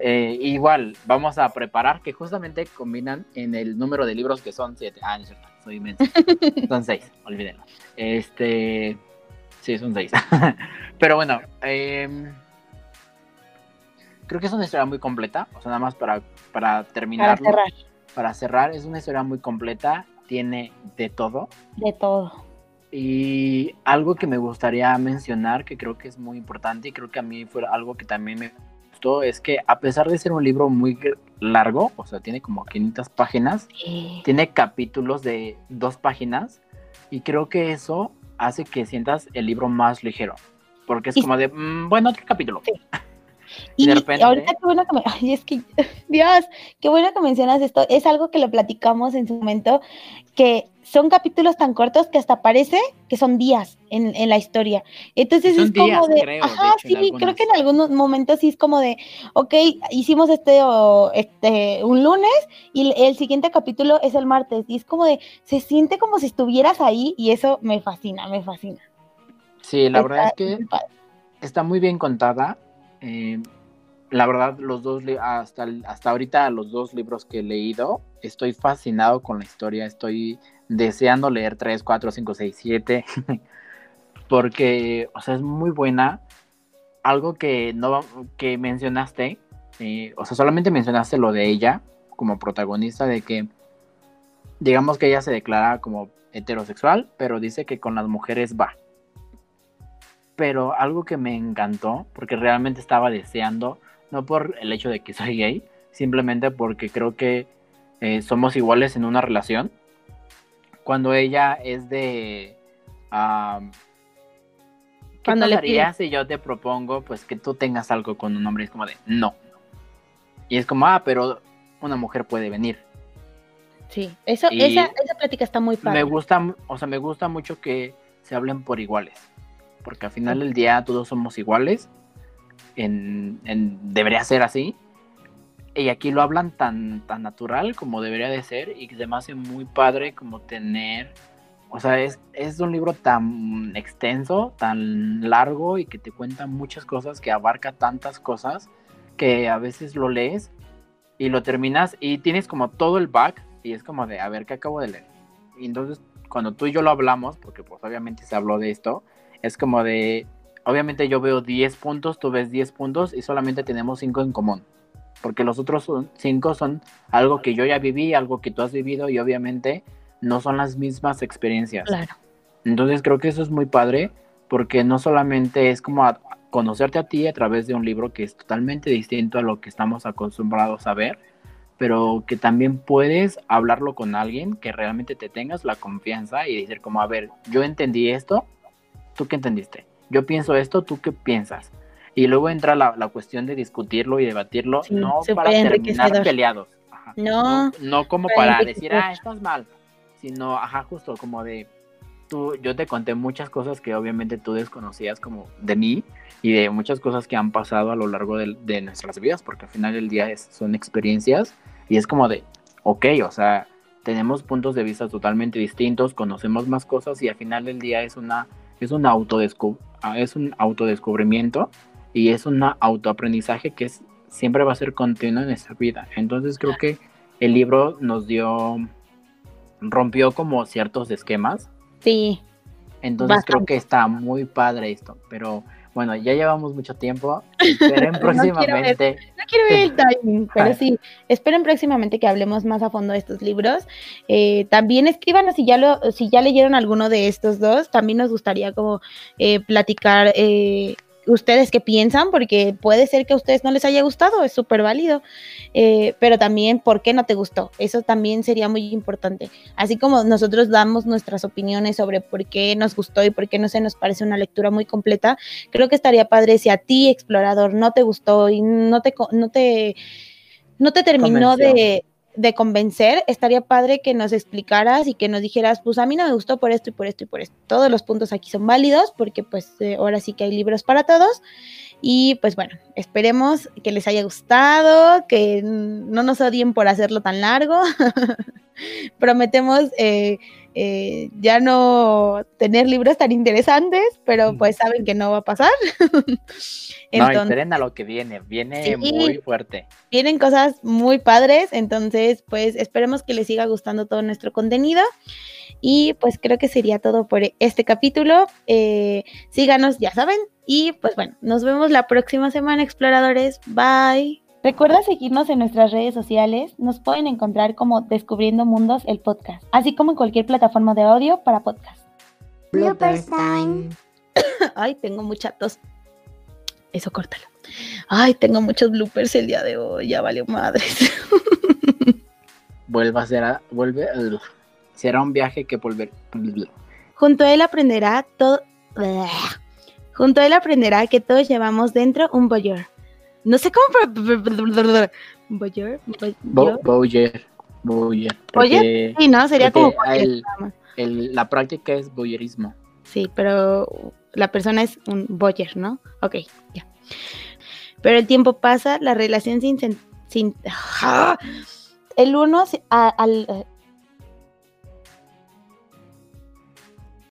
Eh, igual, vamos a preparar que justamente combinan en el número de libros que son siete. Ah, no es cierto, soy inmenso. son seis, olvídenlo. Este, sí, son seis. Pero bueno, em, creo que es una historia muy completa, o sea, nada más para, para Para terminar. cerrar Para cerrar, es una historia muy completa, tiene de todo. de todo. Y algo que me gustaría mencionar, que creo que es muy importante y creo que a mí fue algo que también me gustó, es que a pesar de ser un libro muy largo, o sea, tiene como 500 páginas, tiene capítulos de dos páginas y creo que eso hace que sientas el libro más ligero, porque es Y- como de, "Mm, bueno, otro capítulo. Sí. Y Y de repente- ahorita qué bueno que me... Ay, es que, Dios, qué bueno que mencionas esto. Es algo que lo platicamos en su momento, que son capítulos tan cortos que hasta parece que son días en, en la historia. Entonces Son es como días, de... creo, de ajá, hecho, sí, creo que en algunos momentos sí es como de, ok, hicimos este, o, este un lunes y el, siguiente capítulo es el martes. Y es como de, se siente como si estuvieras ahí y eso me fascina, me fascina. Sí, la Está verdad es que está muy bien contada. Eh, la verdad, los dos, hasta, hasta ahorita, los dos libros que he leído, estoy fascinado con la historia. Estoy deseando leer 3, 4, 5, 6, 7. Porque, o sea, es muy buena. Algo que, no, que mencionaste, eh, o sea, solamente mencionaste lo de ella como protagonista, de que, digamos que ella se declara como heterosexual, pero dice que con las mujeres va pero algo que me encantó, porque realmente estaba deseando, no por el hecho de que soy gay, simplemente porque creo que eh, somos iguales en una relación. Cuando ella es de... am, ¿Qué Cuando le pasaría si yo te propongo pues que tú tengas algo con un hombre? Es como de, no. Y es como, ah, pero una mujer puede venir. Sí, eso, esa, esa plática está muy padre. Me gusta, o sea, me gusta mucho que se hablen por iguales. Porque al final del día todos somos iguales. En, debería ser así. Y aquí lo hablan tan, tan natural como debería de ser. Y que se muy padre como tener. O sea, es, es un libro tan extenso, tan largo y que te cuenta muchas cosas, que abarca tantas cosas, que a veces lo lees y lo terminas y tienes como todo el back y es como de, a ver, ¿qué acabo de leer? Y entonces, cuando tú y yo lo hablamos, porque pues obviamente se habló de esto, es como de, obviamente yo veo 10 puntos, tú ves 10 puntos y solamente tenemos 5 en común. Porque los otros 5 son algo que yo ya viví, algo que tú has vivido y obviamente no son las mismas experiencias. Claro. Entonces creo que eso es muy padre porque no solamente es como conocerte a ti a través de un libro que es totalmente distinto a lo que estamos acostumbrados a ver, pero que también puedes hablarlo con alguien que realmente te tengas la confianza y decir como, a ver, yo entendí esto, ¿tú qué entendiste? Yo pienso esto, ¿tú qué piensas? Y luego entra la, cuestión de discutirlo y debatirlo, no para terminar peleados. No, no, como para decir, ah, estás mal, sino, ajá, justo como de, tú, yo te conté muchas cosas que obviamente tú desconocías como de mí y de muchas cosas que han pasado a lo largo de, nuestras vidas, porque al final del día son experiencias y es como de, ok, o sea, tenemos puntos de vista totalmente distintos, conocemos más cosas y al final del día es una es un ah, es un autodescubrimiento y es un autoaprendizaje que es, siempre va a ser continuo en nuestra vida. Entonces creo que el libro nos dio, rompió como ciertos esquemas. Sí. Entonces creo que está muy padre esto, pero bueno, ya llevamos mucho tiempo. Esperen próximamente. no, quiero ver, el timing, pero sí, esperen próximamente que hablemos más a fondo de estos libros. Eh, también escríbanos si ya lo, si ya leyeron alguno de estos dos. También nos gustaría como eh, platicar eh, ustedes qué piensan, porque puede ser que a ustedes no les haya gustado, es súper válido, eh, pero también por qué no te gustó, eso también sería muy importante. Así como nosotros damos nuestras opiniones sobre por qué nos gustó y por qué no se nos parece una lectura muy completa, creo que estaría padre si a ti, explorador, no te gustó y no te, no te, no te terminó de de convencer, estaría padre que nos explicaras y que nos dijeras, pues a mí no me gustó por esto y por esto y por esto. Todos los puntos aquí son válidos porque pues eh, ahora sí que hay libros para todos. Y pues bueno, esperemos que les haya gustado, que no nos odien por hacerlo tan largo. Prometemos eh, eh, ya no tener libros tan interesantes, pero pues saben que no va a pasar. no, esperen a lo que viene, viene muy fuerte. Vienen cosas muy padres, entonces pues esperemos que les siga gustando todo nuestro contenido. Y pues creo que sería todo por este capítulo. Eh, síganos, ya saben. Y pues bueno, nos vemos la próxima semana, exploradores. Bye. Recuerda seguirnos en nuestras redes sociales. Nos pueden encontrar como Descubriendo Mundos el podcast, así como en cualquier plataforma de audio para podcast. Bloopers time. Ay, tengo mucha tos. Eso córtalo. Ay, tengo muchos bloopers el día de hoy. Ya valió madres. Vuelva a ser, a, vuelve, será un viaje que volver. Junto a él aprenderá todo. Junto a él aprenderá que todos llevamos dentro un boyer no sé cómo. Boyer. Boyer. Boyer. Boyer. Sí, ¿no? Sería como. El, la práctica es boyerismo. Sí, pero la persona es un boyer, ¿no? Ok, ya. Pero el tiempo pasa, la relación sin. sin, ¡ah! el uno al